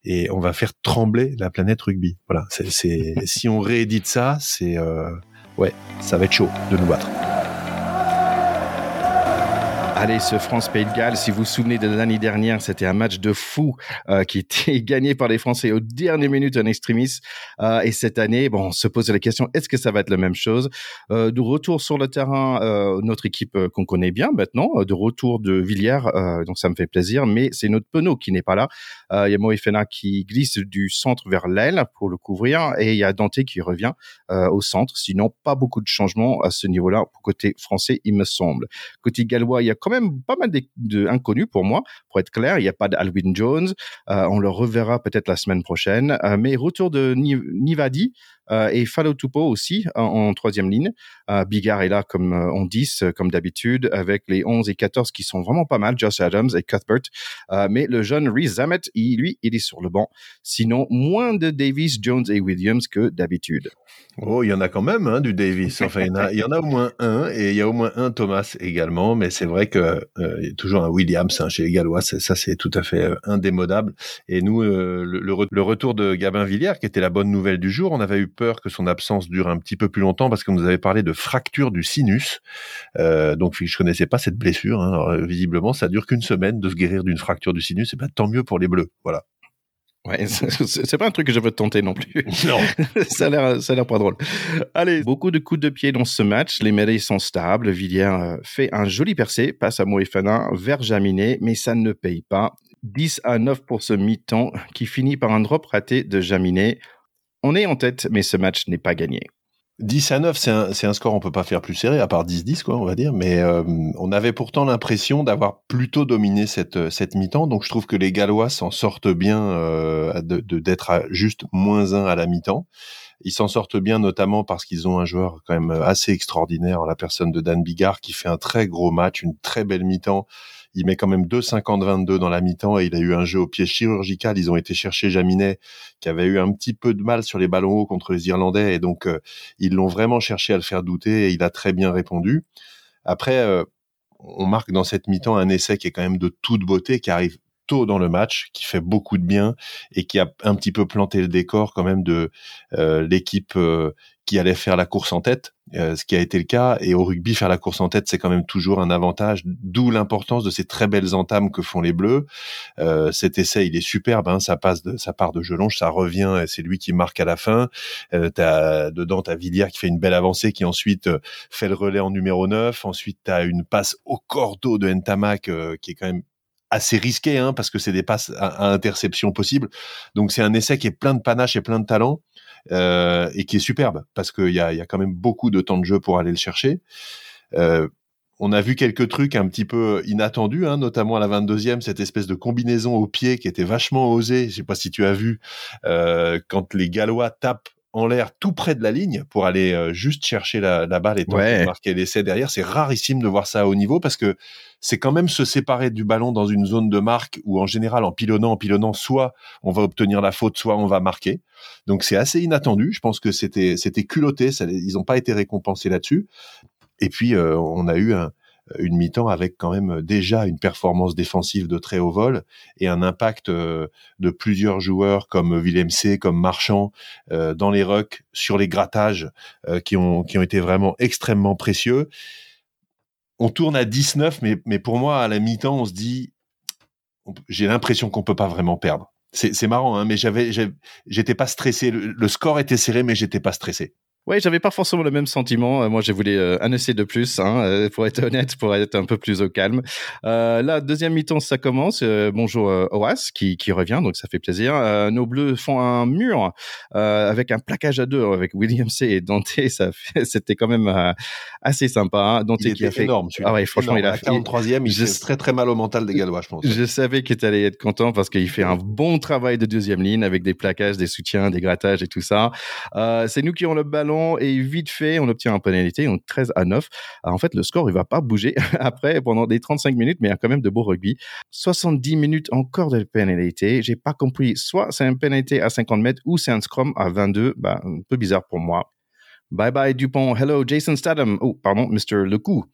Speaker 4: et on va faire trembler la planète rugby. Voilà, c'est si on réédite ça, c'est euh, ouais, ça va être chaud de nous battre.
Speaker 2: Allez, ce France-Pays de Galles, si vous vous souvenez de l'année dernière, c'était un match de fou euh, qui était gagné par les Français aux dernières minutes en extremis. Euh, et cette année, bon, on se pose la question, est-ce que ça va être la même chose? Euh, De retour sur le terrain, euh, notre équipe euh, qu'on connaît bien maintenant, de retour de Villiers, donc ça me fait plaisir, mais c'est notre Penaud qui n'est pas là. Il y a Moefena qui glisse du centre vers l'aile pour le couvrir, et il y a Dante qui revient au centre. Sinon, pas beaucoup de changements à ce niveau-là pour côté français, il me semble. Côté gallois, il y a quand même pas mal d'inconnus pour moi. Pour être clair, il n'y a pas d'Alwyn Jones. Euh, on le reverra peut-être la semaine prochaine. Euh, mais retour de Nivadi et Fallow Tupo aussi en, troisième ligne. Bigard est là comme on dit, comme d'habitude, avec les 11 et 14 qui sont vraiment pas mal, Josh Adams et Cuthbert. mais le jeune Reese Zamet, lui, il est sur le banc. Sinon, moins de Davis, Jones et Williams que d'habitude.
Speaker 4: Oh, il y en a quand même hein, du Davis. Enfin, il y, en a, au moins un, et il y a au moins un Thomas également. Mais c'est vrai que euh, il y a toujours un Williams hein, chez les Gallois. Ça, c'est tout à fait euh, indémodable. Et nous, euh, le, le, retour de Gabin Villiers, qui était la bonne nouvelle du jour, on avait eu peur que son absence dure un petit peu plus longtemps parce qu'on nous avait parlé de fracture du sinus. Euh, donc, je connaissais pas cette blessure. Hein. Alors, visiblement, ça dure qu'une semaine de se guérir d'une fracture du sinus. Et ben, tant mieux pour les Bleus. Voilà.
Speaker 2: Ouais, c'est pas un truc que je veux tenter non plus.
Speaker 4: Non.
Speaker 2: ça a l'air, ça a l'air pas drôle. Allez, beaucoup de coups de pied dans ce match. Les mêlées sont stables. Villiers euh, fait un joli percé, passe à Moefana vers Jaminet, mais ça ne paye pas. 10 à 9 pour ce mi-temps qui finit par un drop raté de Jaminet. On est en tête, mais ce match n'est pas gagné.
Speaker 4: 10 à 9, c'est un, un, score on peut pas faire plus serré, à part 10-10, quoi, on va dire. Mais euh, on avait pourtant l'impression d'avoir plutôt dominé cette, cette mi-temps. Donc je trouve que les Gallois s'en sortent bien euh, de d'être juste moins 1 à la mi-temps. Ils s'en sortent bien notamment parce qu'ils ont un joueur quand même assez extraordinaire, la personne de Dan Bigard, qui fait un très gros match, une très belle mi-temps il met quand même 2,50-22 dans la mi-temps et il a eu un jeu au pied chirurgical. Ils ont été chercher Jaminet, qui avait eu un petit peu de mal sur les ballons hauts contre les Irlandais, et donc euh, ils l'ont vraiment cherché à le faire douter et il a très bien répondu. Après, euh, on marque dans cette mi-temps un essai qui est quand même de toute beauté, qui arrive tôt dans le match, qui fait beaucoup de bien et qui a un petit peu planté le décor quand même de euh, l'équipe qui allait faire la course en tête, euh, ce qui a été le cas. Et au rugby, faire la course en tête, c'est quand même toujours un avantage, d'où l'importance de ces très belles entames que font les Bleus. Euh, cet essai, il est superbe, hein, ça passe, de, ça part de Gelonge, ça revient, et c'est lui qui marque à la fin. Euh, as, dedans, t'as Villiers qui fait une belle avancée, qui ensuite euh, fait le relais en numéro 9. Ensuite, t'as une passe au cordeau de Ntamak, euh, qui est quand même assez risqué hein, parce que c'est des passes à, interception possible. Donc c'est un essai qui est plein de panache et plein de talent euh, et qui est superbe parce qu'il y a, y a quand même beaucoup de temps de jeu pour aller le chercher. Euh, on a vu quelques trucs un petit peu inattendus, hein, notamment à la 22e, cette espèce de combinaison au pied qui était vachement osée. Je sais pas si tu as vu quand quand les Gallois tapent en l'air tout près de la ligne pour aller euh, juste chercher la, balle et marquer l'essai derrière. C'est rarissime de voir ça à haut niveau parce que c'est quand même se séparer du ballon dans une zone de marque où en général en pilonnant, en pilonnant, soit on va obtenir la faute, soit on va marquer. Donc c'est assez inattendu. Je pense que c'était c'était culotté. ils n'ont pas été récompensés là-dessus. Et puis euh, on a eu un, une mi-temps avec quand même déjà une performance défensive de très haut vol et un impact euh, de plusieurs joueurs comme Willem C, comme Marchand euh, dans les rucks, sur les grattages euh, qui, ont, qui ont été vraiment extrêmement précieux. On tourne à 19, mais, mais pour moi, à la mi-temps, on se dit, j'ai l'impression qu'on peut pas vraiment perdre. C'est marrant, hein, mais j'avais, j'étais pas stressé. Le, le, score était serré, mais j'étais pas stressé.
Speaker 2: Ouais, j'avais pas forcément le même sentiment. Euh, moi, j'ai voulu euh, un essai de plus, hein, euh, pour être honnête, pour être un peu plus au calme. Euh, là, deuxième mi-temps, ça commence. bonjour Oas qui, qui revient, donc ça fait plaisir. nos Bleus font un mur avec un plaquage à deux avec William C et Dante. Ça c'était quand même assez sympa. Hein.
Speaker 4: Dante il qui a fait énorme.
Speaker 2: Ah ouais, franchement, il a
Speaker 4: fait 43e. Il fait très très mal au mental des Gallois, je pense.
Speaker 2: Je savais qu'il allait être content parce qu'il fait un bon travail de deuxième ligne avec des plaquages, des soutiens, des grattages et tout ça. C'est nous qui avons le ballon et vite fait, on obtient un pénalité, donc 13 à 9. en fait, le score, il va pas bouger après pendant des 35 minutes, mais il y a quand même de beaux rugby. 70 minutes encore de pénalité. J'ai pas compris. Soit c'est un pénalité à 50 mètres ou c'est un scrum à 22. Bah, un peu bizarre pour moi. Bye bye Dupont. Hello Jason Statham. Oh, pardon, Mr. Lecou.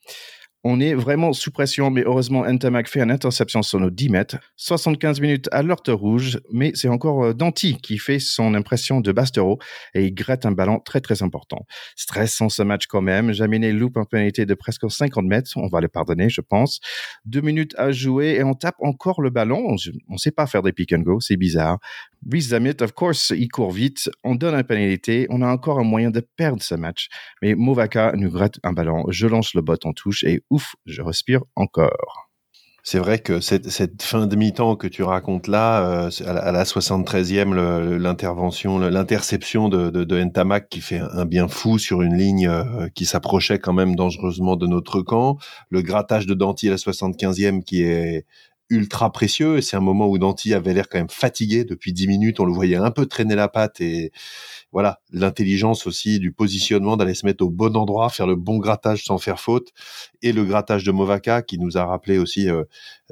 Speaker 2: On est vraiment sous pression, mais heureusement, Ntamak fait une interception sur nos 10 mètres. 75 minutes à l'heure rouge, mais c'est encore euh, Danti qui fait son impression de Bastero et il gratte un ballon très très important. Stressant ce match quand même. Jaminet loupe un pénalité de presque 50 mètres. On va le pardonner, je pense. Deux minutes à jouer et on tape encore le ballon. On ne sait pas faire des pick and go, c'est bizarre. Rhys Zamit, of course, il court vite. On donne un pénalité. On a encore un moyen de perdre ce match. Mais Movaka nous gratte un ballon. Je lance le bot en touche et ouf, je respire encore.
Speaker 4: C'est vrai que cette, fin de mi-temps que tu racontes là, euh, à, la, 73e, l'intervention, l'interception de, de, Ntamak qui fait un bien fou sur une ligne euh, qui s'approchait quand même dangereusement de notre camp, le grattage de Danti à la 75e qui est ultra précieux. C'est un moment où Danti avait l'air quand même fatigué depuis dix minutes. On le voyait un peu traîner la patte et voilà l'intelligence aussi du positionnement d'aller se mettre au bon endroit, faire le bon grattage sans faire faute et le grattage de Movaka qui nous a rappelé aussi euh,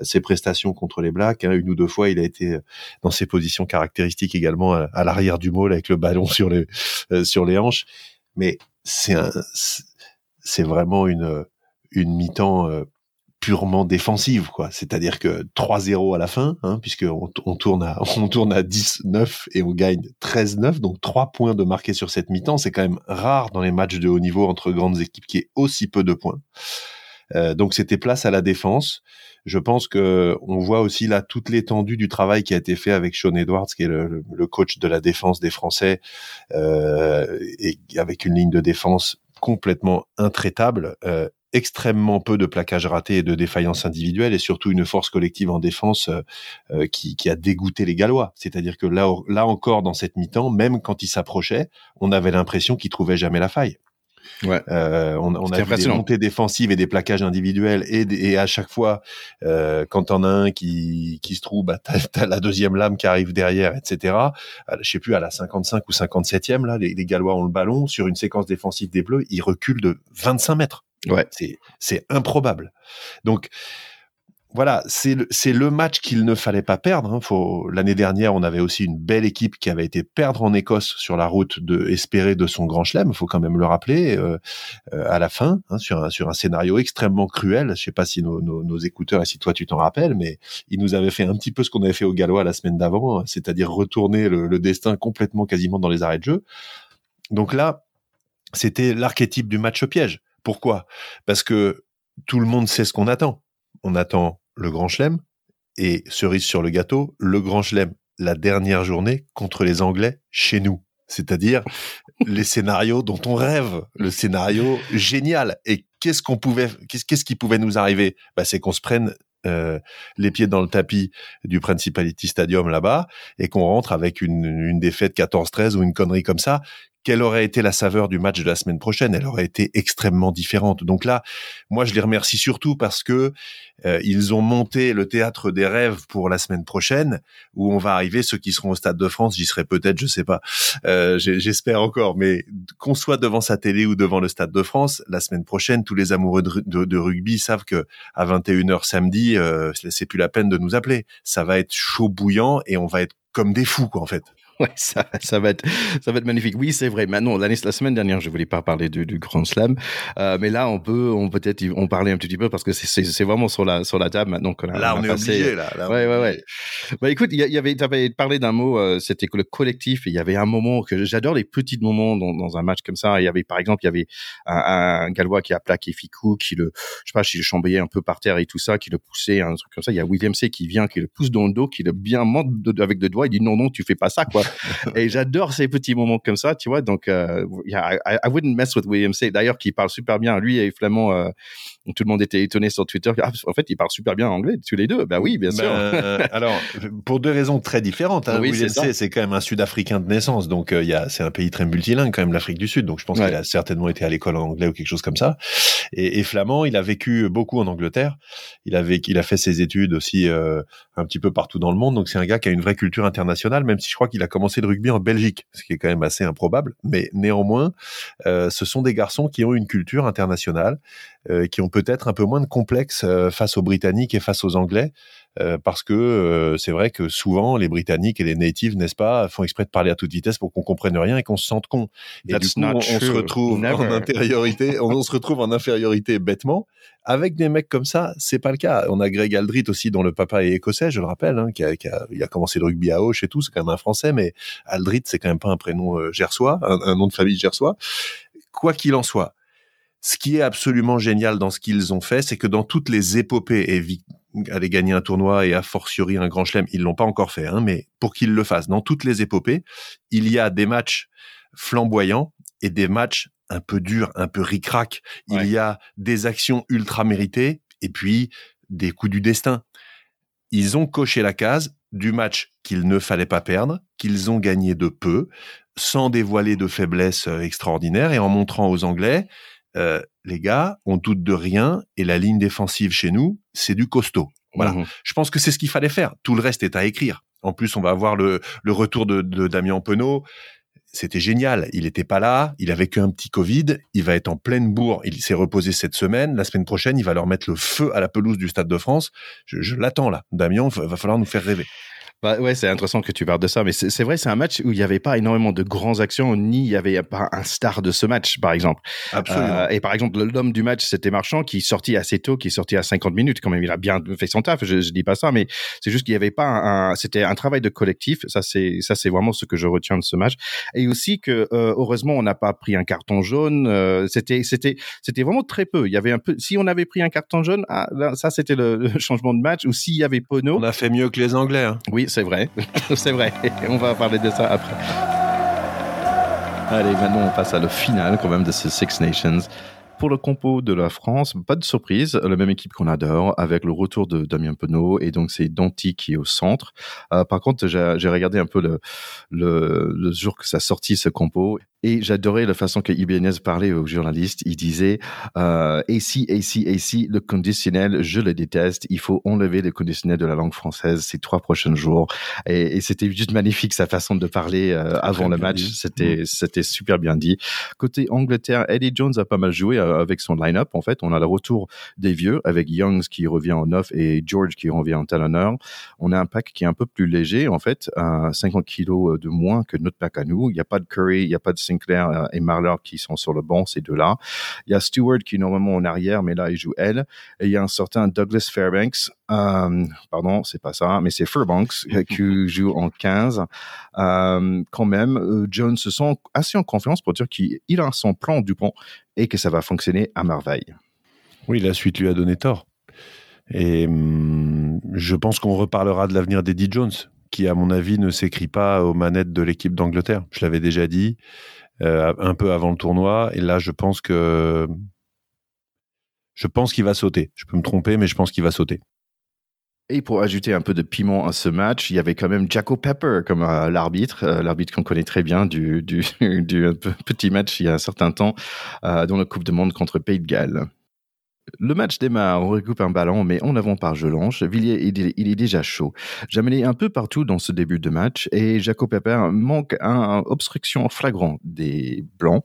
Speaker 4: ses prestations contre les Blacks. Hein. Une ou deux fois, il a été euh, dans ses positions caractéristiques également à, l'arrière du môle avec le ballon sur les euh, sur les hanches. Mais c'est c'est vraiment une une mi-temps purement défensive, quoi. C'est-à-dire que 3-0 à la fin, hein, puisque on, tourne à on tourne à 10-9 et on gagne 13-9, donc 3 points de marqués sur cette mi-temps. C'est quand même rare dans les matchs de haut niveau entre grandes équipes qui ait aussi peu de points. Euh, donc c'était place à la défense. Je pense que on voit aussi là toute l'étendue du travail qui a été fait avec Sean Edwards, qui est le, coach de la défense des Français, euh, et avec une ligne de défense complètement intraitable. Euh, extrêmement peu de plaquages ratés et de défaillances individuelles et surtout une force collective en défense euh, euh, qui, qui, a dégoûté les Gallois. C'est-à-dire que là, là encore dans cette mi-temps, même quand ils s'approchaient, on avait l'impression qu'ils trouvaient jamais la faille. Ouais. Euh, on, on a vu des montées défensives et des plaquages individuels et, et à chaque fois, euh, quand on a un qui, qui se trouve, bah, t'as, as la deuxième lame qui arrive derrière, etc. Je sais plus à la 55 ou 57e là, les, les Gallois ont le ballon sur une séquence défensive des Bleus, ils reculent de 25 mètres. Ouais. C'est, improbable. Donc, voilà, c'est le, le match qu'il ne fallait pas perdre. Hein. L'année dernière, on avait aussi une belle équipe qui avait été perdre en Écosse sur la route de espérer de son grand chelem. Faut quand même le rappeler euh, euh, à la fin, hein, sur un sur un scénario extrêmement cruel. Je sais pas si nos, nos, nos écouteurs et si toi tu t'en rappelles, mais il nous avait fait un petit peu ce qu'on avait fait au Gallois la semaine d'avant, hein, c'est-à-dire retourner le, le destin complètement quasiment dans les arrêts de jeu. Donc là, c'était l'archétype du match piège. Pourquoi? Parce que tout le monde sait ce qu'on attend. On attend le Grand Chelem et cerise sur le gâteau, le Grand Chelem la dernière journée contre les Anglais chez nous. C'est-à-dire les scénarios dont on rêve, le scénario génial. Et qu'est-ce qu'on pouvait, qu'est-ce qui pouvait nous arriver? Bah, C'est qu'on se prenne euh, les pieds dans le tapis du Principality Stadium là-bas et qu'on rentre avec une, une défaite 14-13 ou une connerie comme ça quelle aurait été la saveur du match de la semaine prochaine? Elle aurait été extrêmement différente. Donc là, moi, je les remercie surtout parce que euh, ils ont monté le théâtre des rêves pour la semaine prochaine, où on va arriver. Ceux qui seront au Stade de France, j'y serai peut-être, je sais pas. Euh, J'espère encore, mais qu'on soit devant sa télé ou devant le Stade de France, la semaine prochaine, tous les amoureux de, rugby savent que à 21h samedi, euh, c'est plus la peine de nous appeler. Ça va être chaud bouillant et on va être comme des fous, quoi, en fait.
Speaker 2: Ouais, ça, ça, va être, ça va être magnifique. Oui, c'est vrai. Maintenant, l'année, la semaine dernière, je voulais pas parler du, du Grand Slam, euh, mais là, on peut, on peut-être, on parlait un petit peu parce que c'est vraiment sur la, sur la table maintenant qu'on a.
Speaker 4: Là, on, est obligé. Là,
Speaker 2: là ouais, ouais, ouais. Bah, écoute, il y, avait, tu avais parlé d'un mot, euh, c'était le collectif. Il y avait un moment que j'adore les petits moments dans, dans, un match comme ça. Il y avait, par exemple, il y avait un, un Gallois qui a plaqué Ficou, qui le, je sais pas, qui le chambayait un peu par terre et tout ça, qui le poussait, un truc comme ça. Il y a William C qui vient, qui le pousse dans le dos, qui le bien monte avec deux doigts. Il dit non, non, tu fais pas ça, quoi. et j'adore ces petits moments comme ça, tu vois. Donc, yeah, I, I, wouldn't mess with William Say. D'ailleurs, qui parle super bien. Lui et Flamand, euh, tout le monde était étonné sur Twitter. Ah, en fait, ils parlent super bien anglais, tous les deux. Bah oui, bien sûr.
Speaker 4: Ben, alors, pour deux raisons très différentes. Hein. Oui, c'est quand même un Sud-Africain de naissance, donc il y a, c'est un pays très multilingue quand même, l'Afrique du Sud. Donc, je pense ouais. qu'il a certainement été à l'école en anglais ou quelque chose comme ça. Et, et, Flamand, il a vécu beaucoup en Angleterre. Il a vécu, il a fait ses études aussi euh, un petit peu partout dans le monde. Donc c'est un gars qui a une vraie culture internationale, même si je crois qu'il a commencé le rugby en Belgique, ce qui est quand même assez improbable. Mais néanmoins, euh, ce sont des garçons qui ont une culture internationale, euh, qui ont peut-être un peu moins de complexe euh, face aux Britanniques et face aux Anglais. Euh, parce que euh, c'est vrai que souvent les Britanniques et les natives, n'est-ce pas, font exprès de parler à toute vitesse pour qu'on comprenne rien et qu'on se sente con. Et
Speaker 2: That's
Speaker 4: du coup, on, on, se retrouve
Speaker 2: Never.
Speaker 4: en infériorité, on, on, se retrouve en infériorité bêtement. Avec des mecs comme ça, c'est pas le cas. On a Greg Aldrit aussi, dont le papa est écossais, je le rappelle, hein, qui, a, qui a, il a commencé le rugby à Auch et tout. C'est quand même un Français, mais Aldrit, c'est quand même pas un prénom euh, gersois, un, un nom de famille gersois. Quoi qu'il en soit, ce qui est absolument génial dans ce qu'ils ont fait, c'est que dans toutes les épopées, et aller gagner un tournoi et a fortiori un grand chelem, ils l'ont pas encore fait, hein, mais pour qu'ils le fassent, dans toutes les épopées, il y a des matchs flamboyants et des matchs un peu durs, un peu ric-rac. Ouais. Il y a des actions ultra méritées et puis des coups du destin. Ils ont coché la case du match qu'il ne fallait pas perdre, qu'ils ont gagné de peu, sans dévoiler de faiblesses euh, extraordinaires et en montrant aux Anglais, euh, les gars, on doute de rien et la ligne défensive chez nous, c'est du costaud. Voilà. Mmh. Je pense que c'est ce qu'il fallait faire. Tout le reste est à écrire. En plus, on va avoir le, le retour de, de Damien Penaud. C'était génial. Il n'était pas là. Il avait qu'un petit Covid. Il va être en pleine bourre. Il s'est reposé cette semaine. La semaine prochaine, il va leur mettre le feu à la pelouse du Stade de France. Je, je l'attends là. Damien, va falloir nous faire rêver.
Speaker 2: Bah ouais, c'est intéressant que tu parles de ça, mais c'est vrai, c'est un match où il n'y avait pas énormément de grands actions, ni il n'y avait pas un star de ce match, par exemple.
Speaker 4: Absolument.
Speaker 2: Euh, et par exemple, l'homme du match, c'était Marchand, qui sortit assez tôt, qui est sorti à 50 minutes, quand même, il a bien fait son taf, je, je dis pas ça, mais c'est juste qu'il n'y avait pas un, c'était un travail de collectif, ça c'est, ça c'est vraiment ce que je retiens de ce match. Et aussi que, euh, heureusement, on n'a pas pris un carton jaune, euh, c'était, c'était, c'était vraiment très peu. Il y avait un peu, si on avait pris un carton jaune, ah, là, ça c'était le, le, changement de match, ou s'il y avait Pono.
Speaker 4: On a fait mieux que les Anglais, hein.
Speaker 2: Oui, c'est vrai. c'est vrai. On va parler de ça après. Allez, maintenant on passe à le final quand même de ce Six Nations. Pour le compo de la France, pas de surprise, la même équipe qu'on adore, avec le retour de Damien Penaud, et donc c'est Danti qui est au centre. Euh, par contre, j'ai regardé un peu le, le jour que ça sortit ce compo, et j'adorais la façon que Ibanez parlait aux journalistes. Il disait euh, AC, AC, AC, le conditionnel, je le déteste. Il faut enlever le conditionnel de la langue française ces trois prochains jours. Et, et c'était juste magnifique sa façon de parler euh, avant le match. C'était mmh. c'était super bien dit. Côté Angleterre, Eddie Jones a pas mal joué euh, avec son line-up. En fait, on a le retour des vieux avec Youngs qui revient en neuf et George qui revient en talonneur. On a un pack qui est un peu plus léger en fait, 50 kilos de moins que notre pack à nous. Il n'y a pas de Curry, il n'y a pas de Sinclair et Marler qui sont sur le banc, ces deux-là. Il y a Stewart qui est normalement en arrière, mais là, il joue elle. Et il y a un certain Douglas Fairbanks, euh, pardon, c'est pas ça, mais c'est Fairbanks qui joue en 15. Euh, quand même, euh, Jones se sent assez en confiance pour dire qu'il a son plan du pont et que ça va fonctionner à merveille.
Speaker 4: Oui, la suite lui a donné tort. Et hum, je pense qu'on reparlera de l'avenir d'Eddie Jones, qui, à mon avis, ne s'écrit pas aux manettes de l'équipe d'Angleterre. Je l'avais déjà dit euh, un peu avant le tournoi. Et là, je pense que je pense qu'il va sauter. Je peux me tromper, mais je pense qu'il va sauter.
Speaker 2: Et pour ajouter un peu de piment à ce match, il y avait quand même Jacko Pepper comme euh, l'arbitre, euh, l'arbitre qu'on connaît très bien du, du, petit match il y a un certain temps dans la Coupe du Monde contre Pays de Galles. Le match démarre, on récupère un ballon, mais en avant par Gelange. Villiers, il, est déjà chaud. J'amenais un peu partout dans ce début de match et Jacob Pepper manque une obstruction flagrante des Blancs.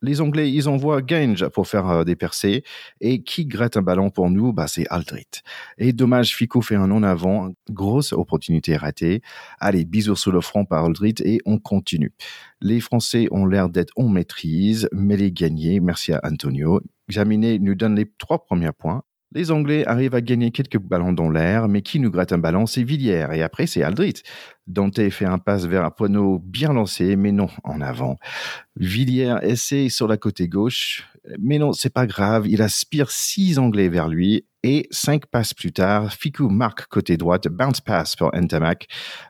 Speaker 2: Les Anglais, ils envoient Gange pour faire euh, des percées. Et qui gratte un ballon pour nous? Bah, C'est Aldrit. Et dommage, Fico fait un en avant. Grosse opportunité ratée. Allez, bisous sur le front par Aldrit et on continue. Les Français ont l'air d'être en maîtrise, mais les gagnés, merci à Antonio. Jaminet nous donne les trois premiers points. Les Anglais arrivent à gagner quelques ballons dans l'air, mais qui nous gratte un ballon, c'est Villiers. Et après, c'est Aldrit. Dante fait un passe vers un poineau bien lancé, mais non, en avant. Villiers essaie sur la côté gauche. Mais non, c'est pas grave. Il aspire six Anglais vers lui et cinq passes plus tard, Fiku marque côté droite, bounce pass pour Ntamak.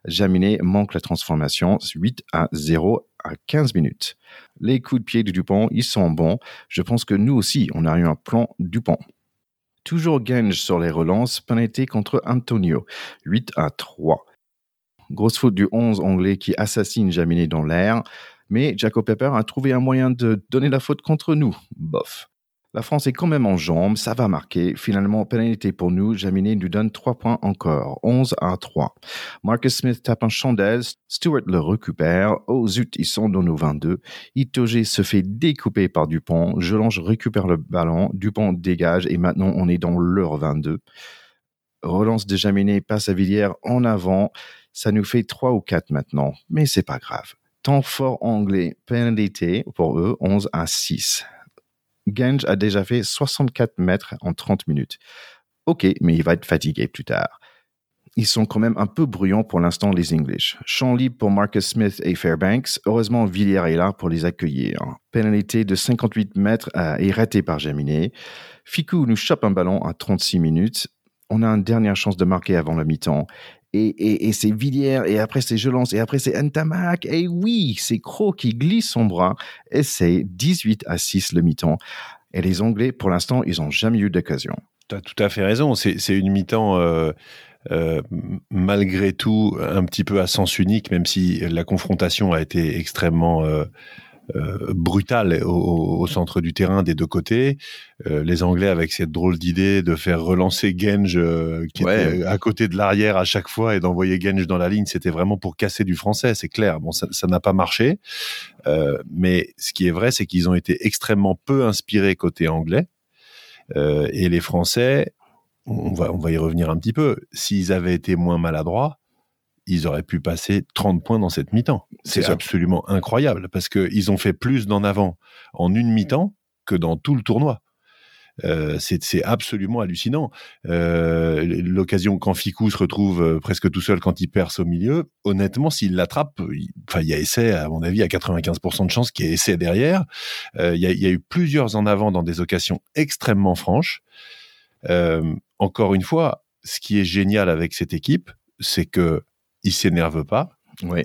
Speaker 2: Jaminet manque la transformation, 8 à 0 à 15 minutes. Les coups de pied de Dupont, ils sont bons. Je pense que nous aussi, on a eu un plan Dupont. Toujours Genge sur les relances, penalty contre Antonio, 8 à 3. Grosse faute du 11 anglais qui assassine Jaminet dans l'air, mais Jacob Pepper a trouvé un moyen de donner la faute contre nous. Bof. La France est quand même en jambes, ça va marquer. Finalement, pénalité pour nous, Jaminet nous donne 3 points encore, 11 à 3. Marcus Smith tape un chandelle, Stewart le récupère. Oh zut, ils sont dans nos 22. Itoge se fait découper par Dupont. Gelange récupère le ballon, Dupont dégage et maintenant on est dans leur 22. Relance de Jaminet passe à Villiers en avant. Ça nous fait 3 ou 4 maintenant, mais c'est pas grave. Temps fort anglais, pénalité pour eux, 11 à 6. Genge a déjà fait 64 mètres en 30 minutes. Ok, mais il va être fatigué plus tard. Ils sont quand même un peu bruyants pour l'instant, les English. Champ libre pour Marcus Smith et Fairbanks. Heureusement, Villiers est là pour les accueillir. Pénalité de 58 mètres est ratée par Jaminet. Ficou nous chope un ballon à 36 minutes. On a une dernière chance de marquer avant la mi-temps. Et, c'est Villiers, et après c'est Jelance, et après c'est Ntamak. Et oui, c'est Croc qui glisse son bras. Et c'est 18 à 6 le mi-temps. Et les Anglais, pour l'instant, ils n'ont jamais eu d'occasion.
Speaker 4: Tu as tout à fait raison. C'est une mi-temps. Euh, euh, malgré tout, un petit peu à sens unique, même si la confrontation a été extrêmement euh, euh, brutal au, centre du terrain des deux côtés. Euh, les Anglais avec cette drôle d'idée de faire relancer Genge euh, qui était à côté de l'arrière à chaque fois et d'envoyer Genge dans la ligne, c'était vraiment pour casser du français, c'est clair. Bon, ça n'a pas marché, mais ce qui est vrai, c'est qu'ils ont été extrêmement peu inspirés côté anglais et les Français. On va, on va y revenir un petit peu. S'ils avaient été moins maladroits, ils auraient pu passer 30 points dans cette mi-temps. C'est absolument incroyable parce qu'ils ont fait plus d'en avant en une mi-temps que dans tout le tournoi. Euh, c'est absolument hallucinant. Euh, L'occasion quand Ficou se retrouve euh, presque tout seul quand il perce au milieu, honnêtement, s'il l'attrape, enfin, il y a essai, à mon avis, à 95% de chance qu'il y ait essai derrière. Euh, il y, a, y, a, eu plusieurs en avant dans des occasions extrêmement franches. Encore une fois, ce qui est génial avec cette équipe, c'est que ils s'énervent pas,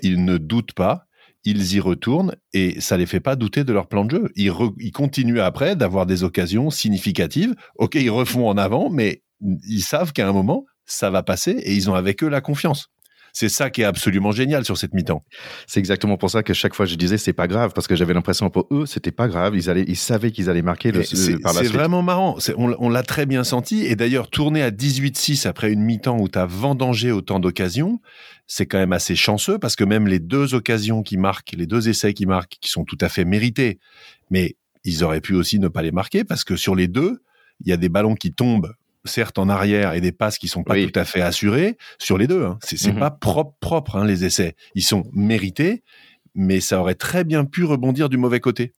Speaker 4: ils ne doutent pas, ils y retournent et ça les fait pas douter de leur plan de jeu. Ils, ils continuent après d'avoir des occasions significatives. Ok, ils refont en avant, mais ils savent qu'à un moment, ça va passer et ils ont avec eux la confiance. C'est ça qui est absolument génial sur cette mi-temps.
Speaker 2: C'est exactement pour ça que chaque fois je disais c'est pas grave parce que j'avais l'impression pour eux c'était pas grave. Ils allaient, ils savaient qu'ils allaient marquer le,
Speaker 4: par la C'est vraiment marrant. On, on l'a très bien senti et d'ailleurs tourner à 18-6 après une mi-temps où tu as vendangé autant d'occasions, c'est quand même assez chanceux parce que même les deux occasions qui marquent, les deux essais qui marquent, qui sont tout à fait mérités, mais ils auraient pu aussi ne pas les marquer parce que sur les deux, il y a des ballons qui tombent certes en arrière et des passes qui sont pas tout à fait assurées sur les deux. Hein. C'est mhm. pas propre propre hein, les essais. Ils sont mérités, mais ça aurait très bien pu rebondir du mauvais côté.